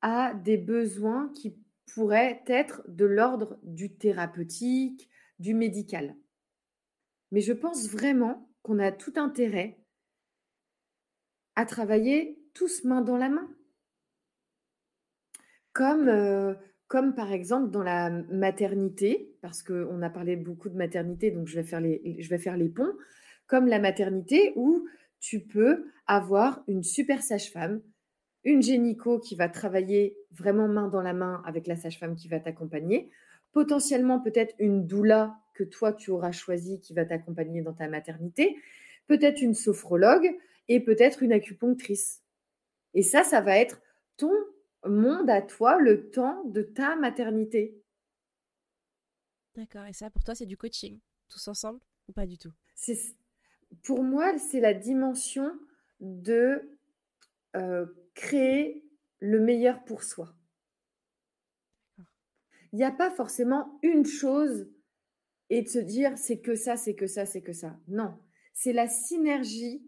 à des besoins qui pourraient être de l'ordre du thérapeutique, du médical. Mais je pense vraiment qu'on a tout intérêt à travailler tous main dans la main. Comme, euh, comme par exemple dans la maternité, parce qu'on a parlé beaucoup de maternité, donc je vais, faire les, je vais faire les ponts, comme la maternité où tu peux avoir une super sage-femme, une génico qui va travailler vraiment main dans la main avec la sage-femme qui va t'accompagner, potentiellement peut-être une doula que toi tu auras choisi qui va t'accompagner dans ta maternité, peut-être une sophrologue et peut-être une acupunctrice. Et ça, ça va être ton monde à toi le temps de ta maternité? D'accord. Et ça, pour toi, c'est du coaching, tous ensemble ou pas du tout? Pour moi, c'est la dimension de euh, créer le meilleur pour soi. Il n'y a pas forcément une chose et de se dire c'est que ça, c'est que ça, c'est que ça. Non, c'est la synergie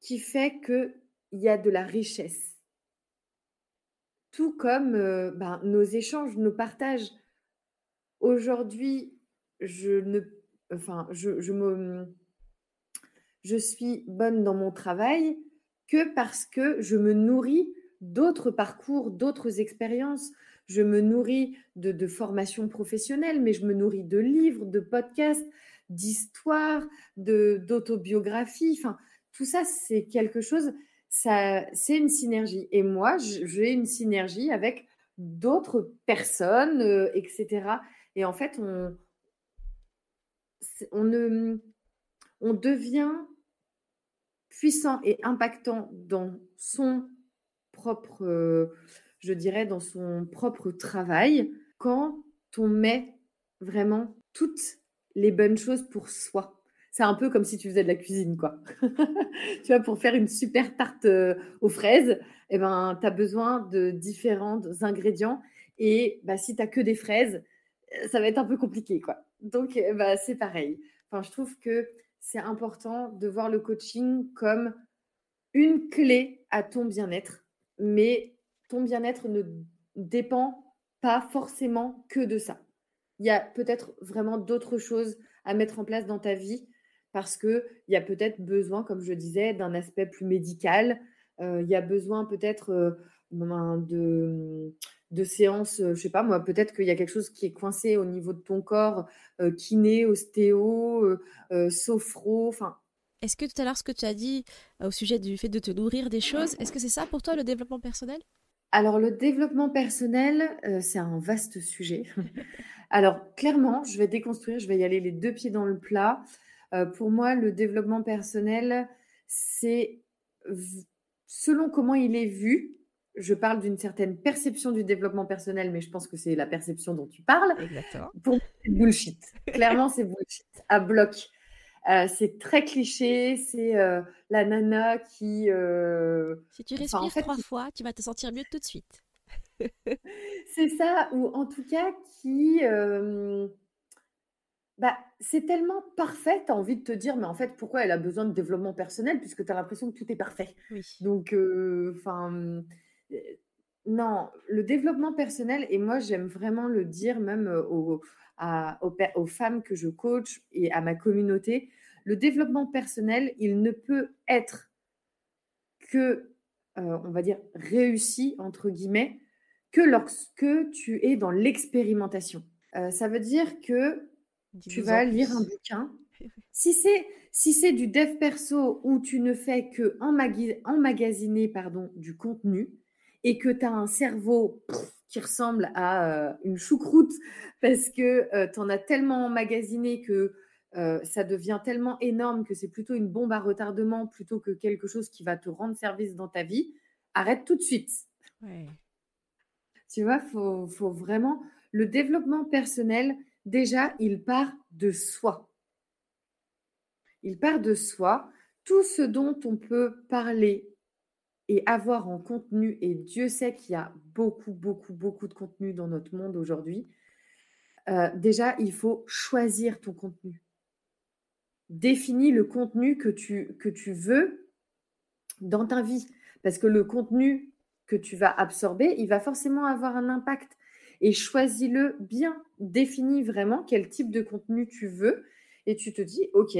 qui fait qu'il y a de la richesse. Tout comme ben, nos échanges, nos partages. Aujourd'hui, je ne, enfin, je, je, me, je suis bonne dans mon travail que parce que je me nourris d'autres parcours, d'autres expériences. Je me nourris de, de formations professionnelles, mais je me nourris de livres, de podcasts, d'histoires, d'autobiographies. Enfin, tout ça, c'est quelque chose, ça, c'est une synergie. Et moi, j'ai une synergie avec d'autres personnes, euh, etc. Et en fait, on, on, ne, on devient puissant et impactant dans son propre, euh, je dirais, dans son propre travail quand on met vraiment toutes les bonnes choses pour soi. C'est un peu comme si tu faisais de la cuisine, quoi. tu vois, pour faire une super tarte euh, aux fraises, eh ben, tu as besoin de différents ingrédients. Et bah, si tu n'as que des fraises, euh, ça va être un peu compliqué, quoi. Donc, bah, c'est pareil. Enfin, je trouve que c'est important de voir le coaching comme une clé à ton bien-être, mais ton bien-être ne dépend pas forcément que de ça. Il y a peut-être vraiment d'autres choses à mettre en place dans ta vie parce qu'il y a peut-être besoin, comme je disais, d'un aspect plus médical. Euh, il y a besoin peut-être euh, de, de séances, euh, je sais pas moi, peut-être qu'il y a quelque chose qui est coincé au niveau de ton corps, kiné, ostéo, sophro, enfin. Est-ce que tout à l'heure, ce que tu as dit au sujet du fait de te nourrir des choses, est-ce que c'est ça pour toi le développement personnel? Alors, le développement personnel, c'est un vaste sujet. Alors, clairement, je vais déconstruire, je vais y aller les deux pieds dans le plat. Euh, pour moi, le développement personnel, c'est selon comment il est vu. Je parle d'une certaine perception du développement personnel, mais je pense que c'est la perception dont tu parles. Exactement. Pour moi, c'est bullshit. Clairement, c'est bullshit à bloc. Euh, c'est très cliché, c'est euh, la nana qui. si tu respires trois fois, tu vas te sentir mieux tout de suite. c'est ça, ou en tout cas qui bah, c'est tellement parfait, tu as envie de te dire, mais en fait, pourquoi elle a besoin de développement personnel puisque tu as l'impression que tout est parfait. Donc, enfin, non, le développement personnel, et moi j'aime vraiment le dire même aux, aux, femmes que je coach et à ma communauté, le développement personnel, il ne peut être que, on va dire, réussi, entre guillemets, que lorsque tu es dans l'expérimentation. ça veut dire que tu vas lire un bouquin. Si c'est si c'est du dev perso où tu ne fais que emmagasiner pardon, du contenu et que tu as un cerveau qui ressemble à euh, une choucroute parce que euh, tu en as tellement emmagasiné que euh, ça devient tellement énorme que c'est plutôt une bombe à retardement plutôt que quelque chose qui va te rendre service dans ta vie, arrête tout de suite. Tu vois, il faut, faut vraiment... Le développement personnel, déjà, il part de soi. Il part de soi. Tout ce dont on peut parler et avoir en contenu, et Dieu sait qu'il y a beaucoup, beaucoup, beaucoup de contenu dans notre monde aujourd'hui, euh, déjà, il faut choisir ton contenu. Définis le contenu que tu, que tu veux dans ta vie. Parce que le contenu que tu vas absorber, il va forcément avoir un impact. Et choisis-le bien. Définis vraiment quel type de contenu tu veux. Et tu te dis, OK,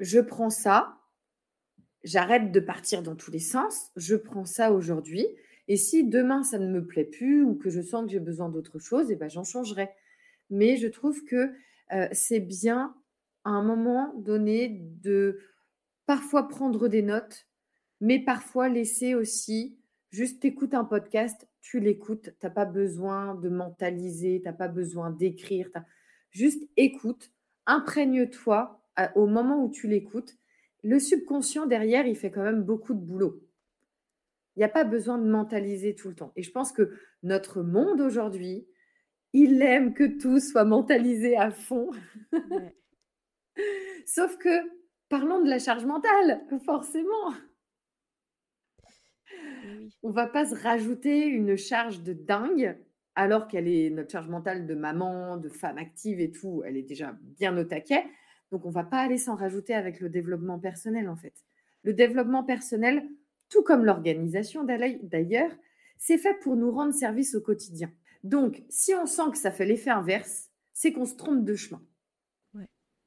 je prends ça, j'arrête de partir dans tous les sens, je prends ça aujourd'hui, et si demain ça ne me plaît plus ou que je sens que j'ai besoin d'autre chose, eh ben j'en changerai. Mais je trouve que euh, c'est bien à un moment donné de parfois prendre des notes, mais parfois laisser aussi, juste écoute un podcast, tu l'écoutes, tu n'as pas besoin de mentaliser, tu n'as pas besoin d'écrire, juste écoute, imprègne-toi au moment où tu l'écoutes, le subconscient derrière, il fait quand même beaucoup de boulot. Il n'y a pas besoin de mentaliser tout le temps. Et je pense que notre monde aujourd'hui, il aime que tout soit mentalisé à fond. Sauf que, parlons de la charge mentale, forcément. On va pas se rajouter une charge de dingue alors qu'elle est notre charge mentale de maman, de femme active et tout, elle est déjà bien au taquet. Donc, on ne va pas aller s'en rajouter avec le développement personnel, en fait. Le développement personnel, tout comme l'organisation d'ailleurs, c'est fait pour nous rendre service au quotidien. Donc, si on sent que ça fait l'effet inverse, c'est qu'on se trompe de chemin. Oui,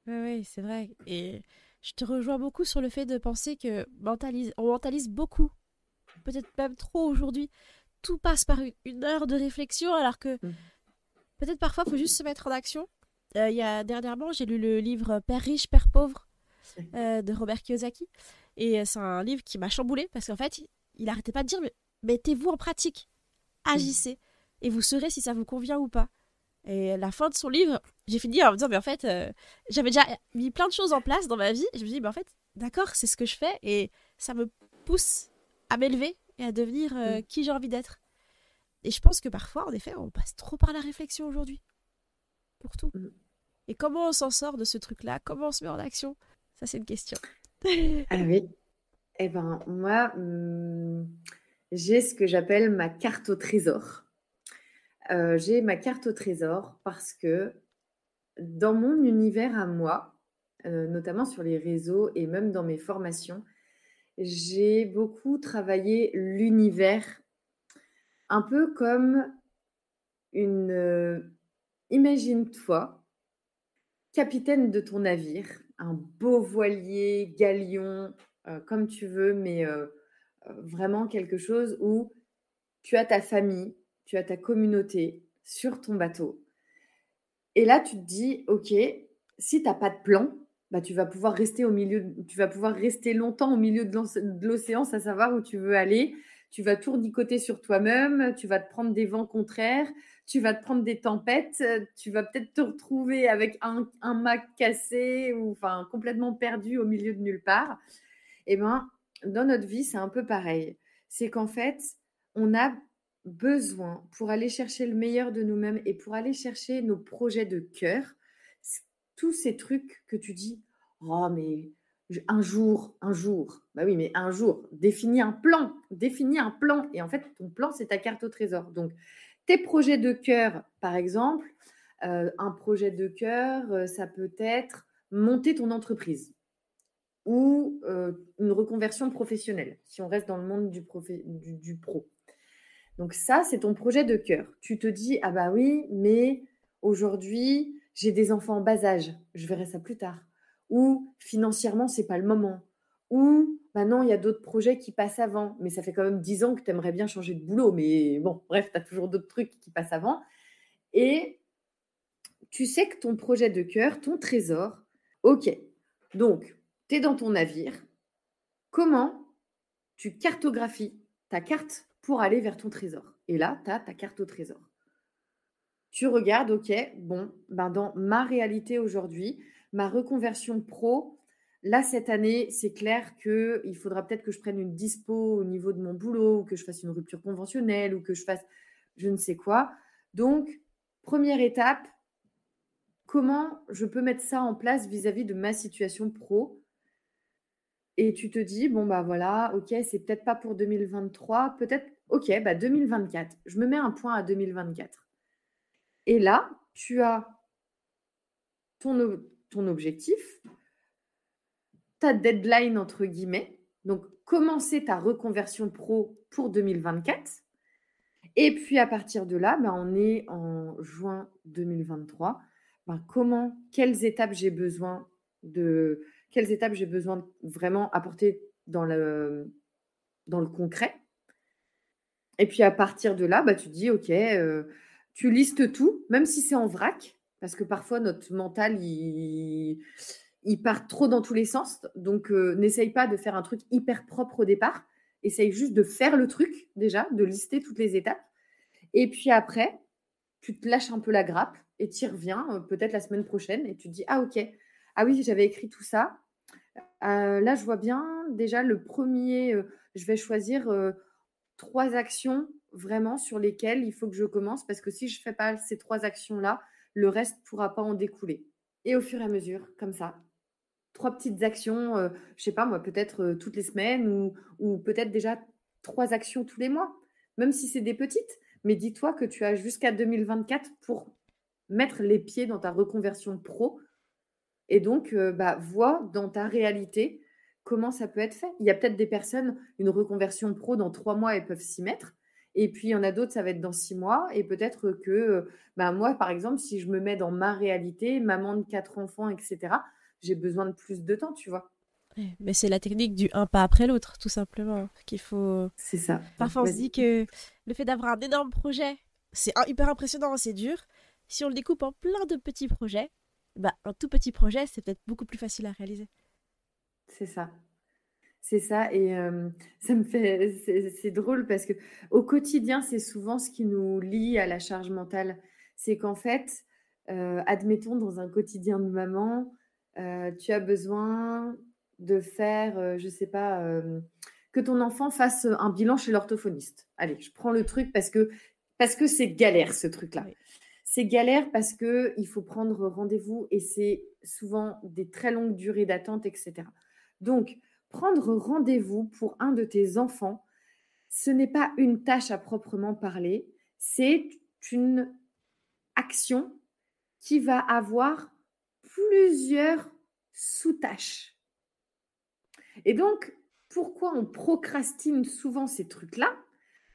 ouais, c'est vrai. Et je te rejoins beaucoup sur le fait de penser que mentalise, on mentalise beaucoup, peut-être même trop aujourd'hui. Tout passe par une, heure de réflexion, alors que mmh. peut-être parfois, il faut juste se mettre en action euh, il y a, dernièrement, j'ai lu le livre Père riche, Père pauvre euh, de Robert Kiyosaki. Et euh, c'est un livre qui m'a chamboulé parce qu'en fait, il n'arrêtait pas de dire mettez-vous en pratique, agissez, et vous saurez si ça vous convient ou pas. Et la fin de son livre, j'ai fini en me disant mais en fait, j'avais déjà mis plein de choses en place dans ma vie. Et je me dis mais en fait, d'accord, c'est ce que je fais et ça me pousse à m'élever et à devenir qui j'ai envie d'être. Et je pense que parfois, en effet, on passe trop par la réflexion aujourd'hui. Pour tout. Mm. Et comment on s'en sort de ce truc-là? Comment on se met en action? Ça, c'est une question. ah oui. Eh ben, moi, hmm, j'ai ce que j'appelle ma carte au trésor. Euh, j'ai ma carte au trésor parce que dans mon univers à moi, euh, notamment sur les réseaux et même dans mes formations, j'ai beaucoup travaillé l'univers un peu comme une... Euh, imagine-toi capitaine de ton navire, un beau voilier, galion, euh, comme tu veux, mais euh, vraiment quelque chose où tu as ta famille, tu as ta communauté sur ton bateau. Et là, tu te dis, OK, si tu n'as pas de plan, bah, tu vas pouvoir rester au milieu, tu vas pouvoir rester longtemps au milieu de l'océan, à savoir où tu veux aller. Tu vas tournicoter sur toi-même, tu vas te prendre des vents contraires, tu vas te prendre des tempêtes, tu vas peut-être te retrouver avec un, un mât cassé ou enfin complètement perdu au milieu de nulle part. Eh bien, dans notre vie, c'est un peu pareil. C'est qu'en fait, on a besoin pour aller chercher le meilleur de nous-mêmes et pour aller chercher nos projets de cœur, tous ces trucs que tu dis, oh mais un jour, un jour, bah oui, mais un jour, définis un plan, définis un plan. Et en fait, ton plan, c'est ta carte au trésor. Donc, tes projets de cœur, par exemple, euh, un projet de cœur, euh, ça peut être monter ton entreprise ou euh, une reconversion professionnelle, si on reste dans le monde du, du, pro. Donc ça, c'est ton projet de cœur. Tu te dis, ah bah oui, mais aujourd'hui, j'ai des enfants en bas âge, je verrai ça plus tard. Ou financièrement, c'est pas le moment. Ou maintenant, il y a d'autres projets qui passent avant, mais ça fait quand même 10 ans que tu aimerais bien changer de boulot. Mais bon, bref, tu as toujours d'autres trucs qui passent avant. Et tu sais que ton projet de cœur, ton trésor, ok. Donc, tu es dans ton navire. Comment tu cartographies ta carte pour aller vers ton trésor? Et là, tu as ta carte au trésor. Tu regardes, OK, bon, ben dans ma réalité aujourd'hui, ma reconversion pro, là, cette année, c'est clair qu'il faudra peut-être que je prenne une dispo au niveau de mon boulot, ou que je fasse une rupture conventionnelle, ou que je fasse je ne sais quoi. Donc, première étape, comment je peux mettre ça en place vis-à-vis -vis de ma situation pro? Et tu te dis, bon, bah voilà, ok, c'est peut-être pas pour 2023, peut-être, ok, bah 2024. Je me mets un point à 2024. Et là, tu as ton, objectif, ta deadline, entre guillemets. Donc, commencer ta reconversion pro pour 2024. Et puis, à partir de là, bah, on est en juin 2023. Bah, comment, quelles étapes j'ai besoin de quelles étapes j'ai besoin vraiment apporter dans le, dans le concret. Et puis à partir de là, bah, tu dis, OK, euh, tu listes tout, même si c'est en vrac, parce que parfois notre mental, il, part trop dans tous les sens. Donc euh, n'essaye pas de faire un truc hyper propre au départ. Essaye juste de faire le truc déjà, de lister toutes les étapes. Et puis après, tu te lâches un peu la grappe et tu y reviens euh, peut-être la semaine prochaine et tu te dis, ah ok, ah oui, j'avais écrit tout ça. Euh, là, je vois bien déjà le premier, je vais choisir trois actions vraiment sur lesquelles il faut que je commence parce que si je ne fais pas ces trois actions-là, le reste ne pourra pas en découler. Et au fur et à mesure, comme ça, trois petites actions, je ne sais pas moi, peut-être toutes les semaines ou, ou peut-être déjà trois actions tous les mois, même si c'est des petites. Mais dis-toi que tu as jusqu'à 2024 pour mettre les pieds dans ta reconversion pro et donc, euh, bah, vois dans ta réalité comment ça peut être fait. Il y a peut-être des personnes, une reconversion pro, dans trois mois, elles peuvent s'y mettre. Et puis, il y en a d'autres, ça va être dans six mois. Et peut-être que bah, moi, par exemple, si je me mets dans ma réalité, maman de quatre enfants, etc., j'ai besoin de plus de temps, tu vois. Mais c'est la technique du un pas après l'autre, tout simplement, qu'il faut. C'est ça. Parfois, on se dit que le fait d'avoir un énorme projet, c'est hyper impressionnant, c'est dur. Si on le découpe en plein de petits projets, bah, un tout petit projet, c'est peut-être beaucoup plus facile à réaliser. C'est ça. C'est ça. Et ça me fait. C'est drôle parce que au quotidien, c'est souvent ce qui nous lie à la charge mentale. C'est qu'en fait, admettons, dans un quotidien de maman, tu as besoin de faire, je ne sais pas, que ton enfant fasse un bilan chez l'orthophoniste. Allez, je prends le truc parce que parce que c'est galère ce truc-là. C'est galère parce que il faut prendre rendez-vous et c'est souvent des très longues durées d'attente, etc. Donc, prendre rendez-vous pour un de tes enfants, ce n'est pas une tâche à proprement parler, c'est une action qui va avoir plusieurs sous-tâches. Et donc, pourquoi on procrastine souvent ces trucs-là?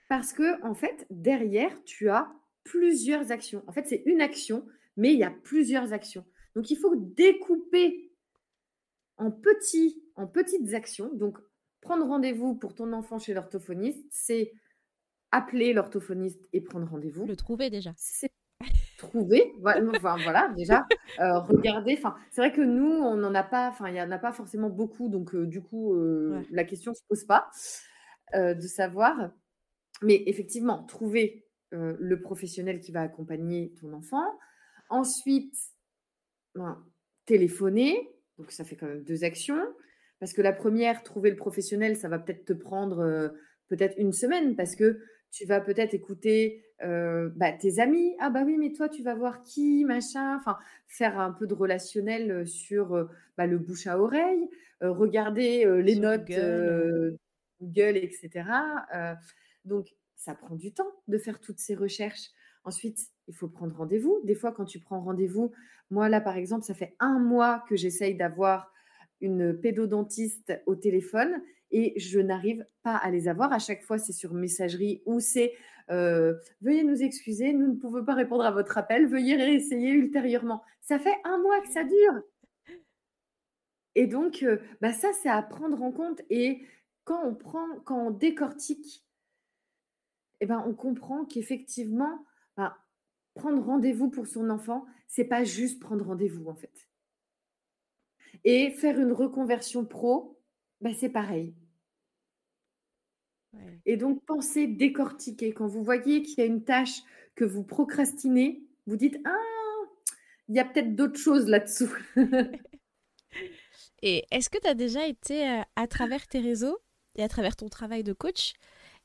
Parce que, en fait, derrière, tu as plusieurs actions. En fait, c'est une action, mais il y a plusieurs actions. Donc, il faut découper en, petits, en petites actions. Donc, prendre rendez-vous pour ton enfant chez l'orthophoniste, c'est appeler l'orthophoniste et prendre rendez-vous. Le trouver déjà. C'est trouver, voilà, déjà, euh, regarder. Enfin, c'est vrai que nous, on n'en a pas, enfin, il n'y en a pas forcément beaucoup, donc euh, du coup, euh, la question ne se pose pas de savoir. Mais effectivement, trouver le professionnel qui va accompagner ton enfant. Ensuite, ben, téléphoner. Donc, ça fait quand même deux actions. Parce que la première, trouver le professionnel, ça va peut-être te prendre euh, peut-être une semaine parce que tu vas peut-être écouter euh, bah, tes amis. Ah bah oui, mais toi, tu vas voir qui, machin. Enfin, faire un peu de relationnel sur bah, le bouche à oreille, regarder les notes Google. Google, etc. donc, ça prend du temps de faire toutes ces recherches. Ensuite, il faut prendre rendez-vous. Des fois, quand tu prends rendez-vous, moi là, par exemple, ça fait un mois que j'essaye d'avoir une pédodontiste au téléphone et je n'arrive pas à les avoir. À chaque fois, c'est sur messagerie ou c'est veuillez nous excuser, nous ne pouvons pas répondre à votre appel, veuillez réessayer ultérieurement. Ça fait un mois que ça dure. Et donc, bah ça, c'est à prendre en compte. Et quand on prend, quand on décortique, eh ben, on comprend qu'effectivement, bah, prendre rendez-vous pour son enfant, c'est pas juste prendre rendez-vous en fait. Et faire une reconversion pro, bah, c'est pareil. Et donc, pensez décortiquer. Quand vous voyez qu'il y a une tâche que vous procrastinez, vous dites Ah, il y a peut-être d'autres choses là-dessous. et est-ce que tu as déjà été, euh, à travers tes réseaux et à travers ton travail de coach,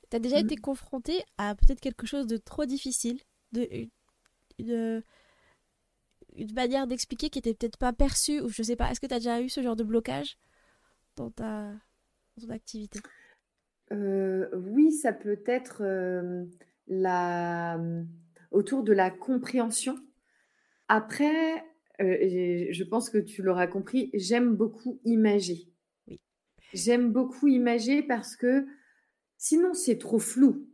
tu as déjà été mmh. confronté à peut-être quelque chose de trop difficile, de, une, une manière d'expliquer qui était peut-être pas perçue, ou je sais pas, est-ce que tu as déjà eu ce genre de blocage dans ta ton activité? Euh, Oui, ça peut être euh, la, autour de la compréhension. Après, euh, je pense que tu l'auras compris, j'aime beaucoup imager. Oui. J'aime beaucoup imager parce que sinon c'est trop flou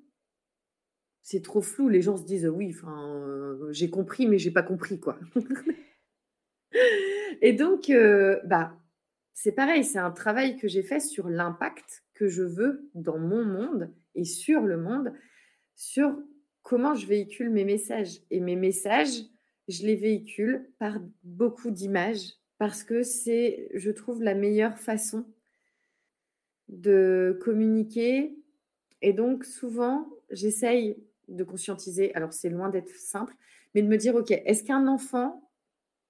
c'est trop flou. Les gens se disent oui, enfin, euh, j'ai compris, mais j'ai pas compris quoi. et donc, euh, bah, c'est pareil. C'est un travail que j'ai fait sur l'impact que je veux dans mon monde et sur le monde, sur comment je véhicule mes messages. Et mes messages, je les véhicule par beaucoup d'images parce que c'est, je trouve, la meilleure façon de communiquer. Et donc, souvent, j'essaye de conscientiser, alors c'est loin d'être simple, mais de me dire, OK, est-ce qu'un enfant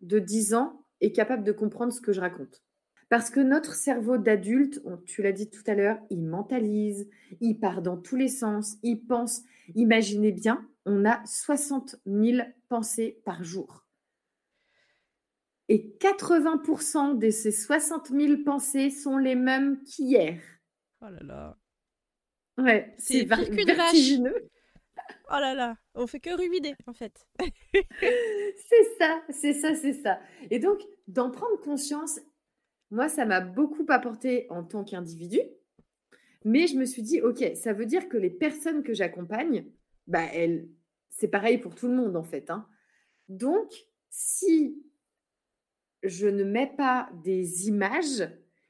de 10 ans est capable de comprendre ce que je raconte? Parce que notre cerveau d'adulte, tu l'as dit tout à l'heure, il mentalise, il part dans tous les sens, il pense. Imaginez bien, on a 60 000 pensées par jour. Et 80% de ces 60 000 pensées sont les mêmes qu'hier. Oh là là. Ouais, c'est vertigineux. Oh là là, on fait que ruminer en fait. c'est ça, c'est ça, c'est ça. Et donc, d'en prendre conscience, moi, ça m'a beaucoup apporté en tant qu'individu. Mais je me suis dit, OK, ça veut dire que les personnes que j'accompagne, bah, c'est pareil pour tout le monde en fait. Hein. Donc, si je ne mets pas des images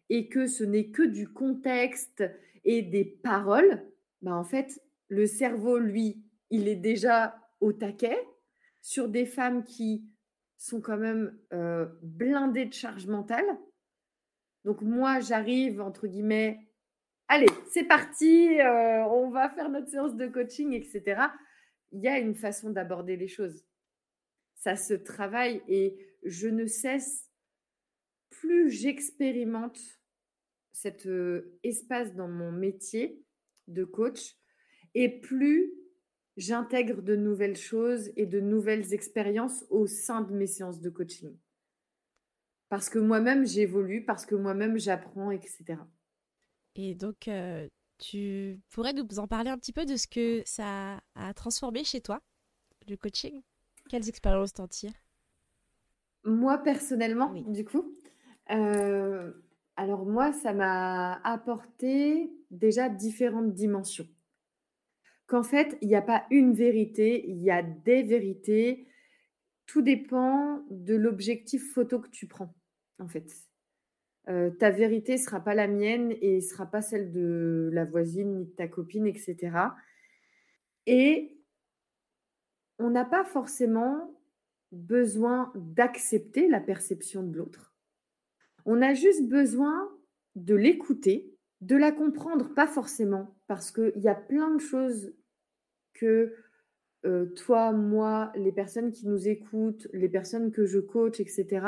et que ce n'est que du contexte et des paroles, bah, en fait, le cerveau, lui, il est déjà au taquet sur des femmes qui sont quand même euh, blindées de charge mentale. Donc moi, j'arrive, entre guillemets, allez, c'est parti, euh, on va faire notre séance de coaching, etc. Il y a une façon d'aborder les choses. Ça se travaille et je ne cesse, plus j'expérimente cet euh, espace dans mon métier de coach, et plus j'intègre de nouvelles choses et de nouvelles expériences au sein de mes séances de coaching. Parce que moi-même, j'évolue, parce que moi-même, j'apprends, etc. Et donc, euh, tu pourrais nous en parler un petit peu de ce que ça a transformé chez toi, le coaching? Quelles expériences t'en tires? Moi, personnellement, du coup, euh, alors moi, ça m'a apporté déjà différentes dimensions qu'en fait, il n'y a pas une vérité, il y a des vérités. Tout dépend de l'objectif photo que tu prends, en fait. Euh, ta vérité ne sera pas la mienne et ne sera pas celle de la voisine ni de ta copine, etc. Et on n'a pas forcément besoin d'accepter la perception de l'autre. On a juste besoin de l'écouter de la comprendre, pas forcément, parce qu'il y a plein de choses que euh, toi, moi, les personnes qui nous écoutent, les personnes que je coach, etc.,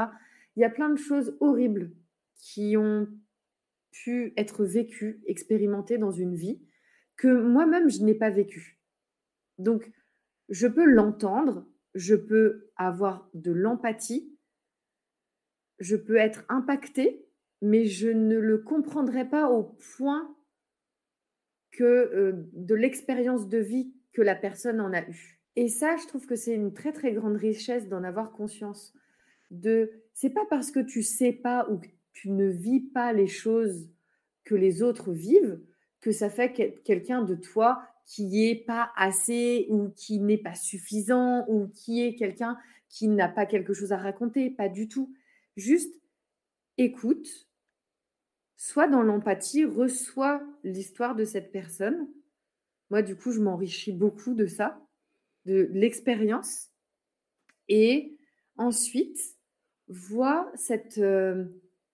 il y a plein de choses horribles qui ont pu être vécues, expérimentées dans une vie, que moi-même, je n'ai pas vécu. Donc, je peux l'entendre, je peux avoir de l'empathie, je peux être impactée mais je ne le comprendrai pas au point que euh, de l'expérience de vie que la personne en a eue. Et ça, je trouve que c'est une très très grande richesse d'en avoir conscience. De, c'est pas parce que tu sais pas ou que tu ne vis pas les choses que les autres vivent que ça fait que quelqu'un de toi qui est pas assez ou qui n'est pas suffisant ou qui est quelqu'un qui n'a pas quelque chose à raconter, pas du tout. Juste écoute, soit dans l'empathie, reçois l'histoire de cette personne. Moi, du coup, je m'enrichis beaucoup de ça, de l'expérience. Et ensuite, vois cette, euh,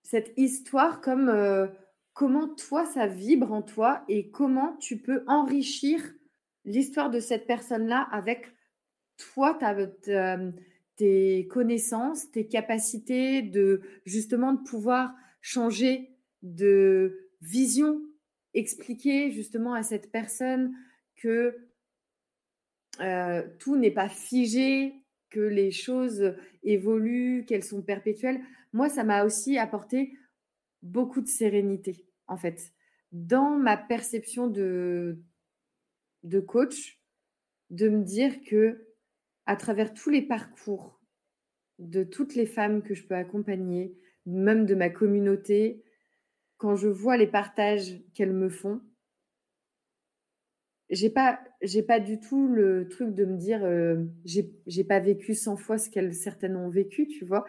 cette histoire comme euh, comment toi, ça vibre en toi et comment tu peux enrichir l'histoire de cette personne-là avec toi, ta, tes connaissances, tes capacités de justement de pouvoir changer de vision, expliquer justement à cette personne que euh, tout n'est pas figé, que les choses évoluent, qu'elles sont perpétuelles. Moi, ça m'a aussi apporté beaucoup de sérénité, en fait. Dans ma perception de, de coach, de me dire que à travers tous les parcours de toutes les femmes que je peux accompagner, même de ma communauté, quand je vois les partages qu'elles me font, j'ai pas j'ai pas du tout le truc de me dire euh, j'ai pas vécu 100 fois ce qu'elles certaines ont vécu, tu vois.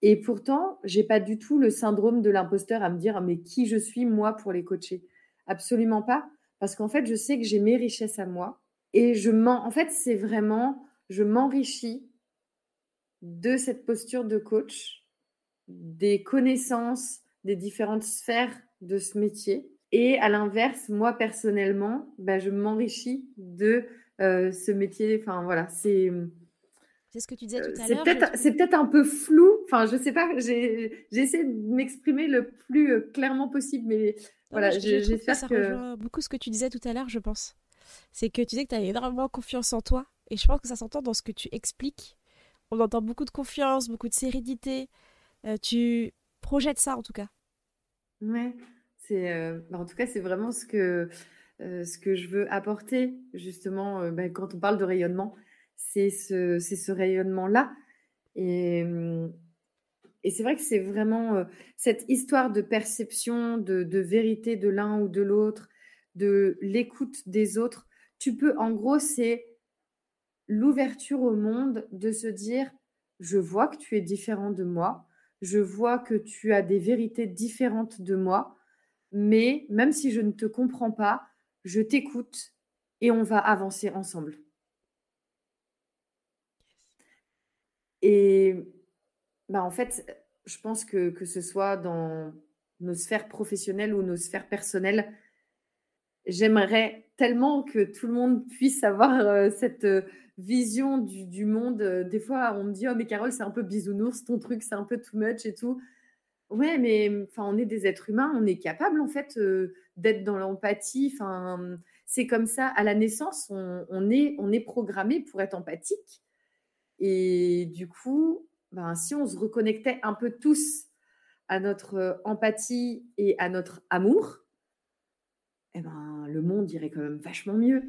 Et pourtant, j'ai pas du tout le syndrome de l'imposteur à me dire mais qui je suis moi pour les coacher. Absolument pas, parce qu'en fait, je sais que j'ai mes richesses à moi et je m'en en fait, c'est vraiment je m'enrichis de cette posture de coach, des connaissances des différentes sphères de ce métier. Et à l'inverse, moi personnellement, bah, je m'enrichis de euh, ce métier. Enfin voilà, c'est. C'est ce que tu disais tout à l'heure. C'est peut-être un peu flou. Enfin, je sais pas. J'ai essayé de m'exprimer le plus euh, clairement possible, mais voilà, j'espère que, ça rejoint beaucoup ce que tu disais tout à l'heure, je pense. C'est que tu disais que tu avais énormément confiance en toi, et je pense que ça s'entend dans ce que tu expliques. On entend beaucoup de confiance, beaucoup de sérénité. Euh, tu projettes ça en tout cas. Ouais, c'est euh, bah, en tout cas c'est vraiment ce que euh, ce que je veux apporter justement bah, quand on parle de rayonnement, c'est ce ce rayonnement là et mmh, et c'est vrai que c'est vraiment cette histoire de perception, de, de vérité de l'un ou de l'autre, de l'écoute des autres. Tu peux, en gros, c'est l'ouverture au monde de se dire, je vois que tu es différent de moi, je vois que tu as des vérités différentes de moi, mais même si je ne te comprends pas, je t'écoute et on va avancer ensemble. Et bah en fait, je pense que que ce soit dans nos sphères professionnelles ou nos sphères personnelles, j'aimerais tellement que tout le monde puisse avoir euh, cette euh, vision du, monde. Euh, des fois, on me dit, oh, mais Carole, c'est un peu bisounours, ton truc, c'est un peu too much et tout. Ouais, mais on est des êtres humains, on est capable en fait euh, d'être dans l'empathie. Enfin, c'est comme ça. À la naissance, on, est, on est programmé pour être empathique. Et du coup, ben, si on se reconnectait un peu tous à notre euh, empathie et à notre amour, eh ben, le monde irait quand même vachement mieux.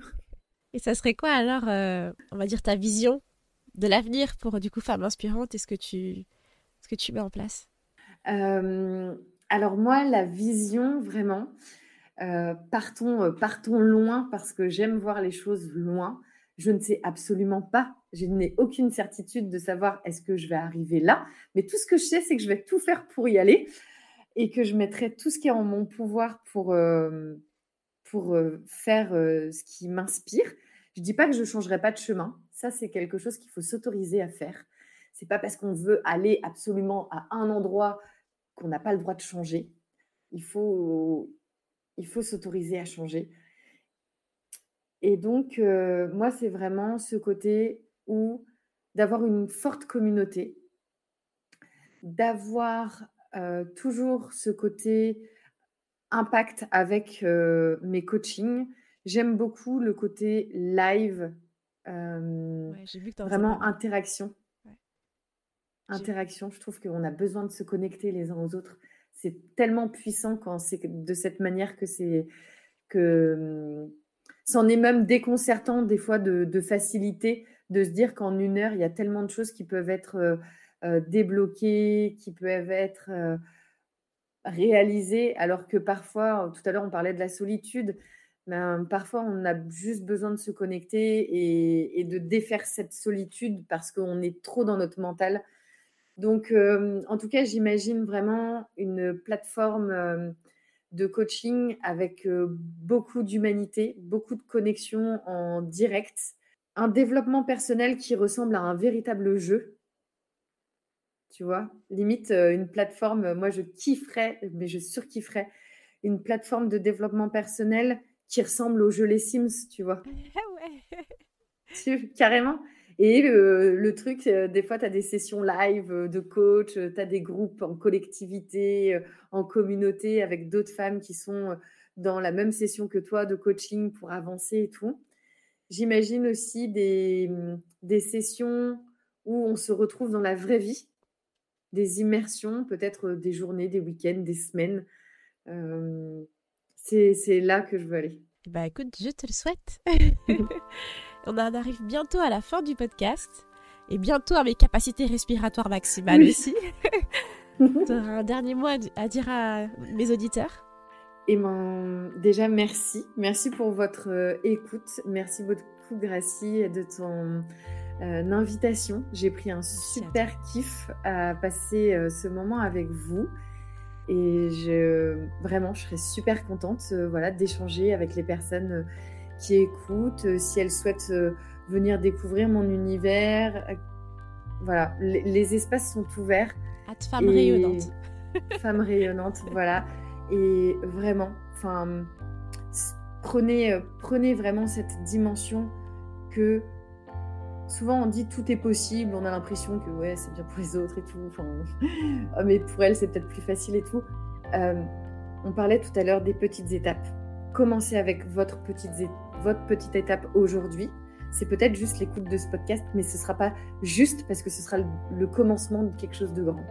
Et ça serait quoi alors, euh, on va dire, ta vision de l'avenir pour du coup Femme Inspirante et ce que tu, ce que tu mets en place? Euh, Alors moi, la vision, vraiment, euh, partons, partons loin parce que j'aime voir les choses loin. Je ne sais absolument pas, je n'ai aucune certitude de savoir est-ce que je vais arriver là, mais tout ce que je sais, c'est que je vais tout faire pour y aller et que je mettrai tout ce qui est en mon pouvoir pour, pour faire ce qui m'inspire. Je ne dis pas que je ne changerai pas de chemin. Ça, c'est quelque chose qu'il faut s'autoriser à faire. C'est pas parce qu'on veut aller absolument à un endroit qu'on n'a pas le droit de changer. Il faut, il faut s'autoriser à changer. Et donc, moi, c'est vraiment ce côté où d'avoir une forte communauté, d'avoir toujours ce côté impact avec mes coachings. J'aime beaucoup le côté live, vraiment interaction. Interaction, je trouve qu'on a besoin de se connecter les uns aux autres. C'est tellement puissant quand c'est de cette manière que c'est que mmh, c'en est même déconcertant des fois de, de facilité de se dire qu'en une heure il y a tellement de choses qui peuvent être débloquées, qui peuvent être réaliser, alors que parfois, tout à l'heure, on parlait de la solitude, ben, parfois on a juste besoin de se connecter et, de défaire cette solitude parce qu'on est trop dans notre mental. Donc, en tout cas, j'imagine vraiment une plateforme de coaching avec beaucoup d'humanité, beaucoup de connexions en direct, un développement personnel qui ressemble à un véritable jeu. Tu vois, limite une plateforme, moi je kifferais, mais je surkifferais, une plateforme de développement personnel qui ressemble au jeu Les Sims, tu vois. Ah ouais. carrément. Et le truc, des fois, tu as des sessions live de coach, tu as des groupes en collectivité, en communauté, avec d'autres femmes qui sont dans la même session que toi de coaching pour avancer et tout. J'imagine aussi des, mmh, des sessions où on se retrouve dans la vraie vie, des immersions, peut-être des journées, des week-ends, des semaines. c'est là que je veux aller. Bah écoute, je te le souhaite. On en arrive bientôt à la fin du podcast et bientôt à mes capacités respiratoires maximales aussi. tu auras un dernier mot à dire à mes auditeurs et eh ben, déjà, merci. Merci pour votre euh, écoute. Merci beaucoup, Gracie, de ton euh, invitation. J'ai pris un super kiff à passer euh, ce moment avec vous. Et je, vraiment, je serais super contente voilà, d'échanger avec les personnes qui écoutent, euh, si elles souhaitent euh, venir découvrir mon univers. Euh, voilà, les, espaces sont ouverts. À femme rayonnante. femme rayonnante, voilà. Et vraiment, enfin, prenez, prenez vraiment cette dimension que souvent on dit tout est possible, on a l'impression que ouais, c'est bien pour les autres et tout, enfin, mais pour elle c'est peut-être plus facile et tout. on parlait tout à l'heure des petites étapes. Commencez avec votre petite, votre petite étape aujourd'hui. C'est peut-être juste l'écoute de ce podcast, mais ce ne sera pas juste parce que ce sera le, commencement de quelque chose de grand.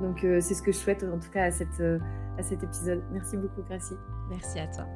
Donc euh, c'est ce que je souhaite en tout cas à, cette, euh, à cet épisode. Merci beaucoup, Gracie. Merci à toi.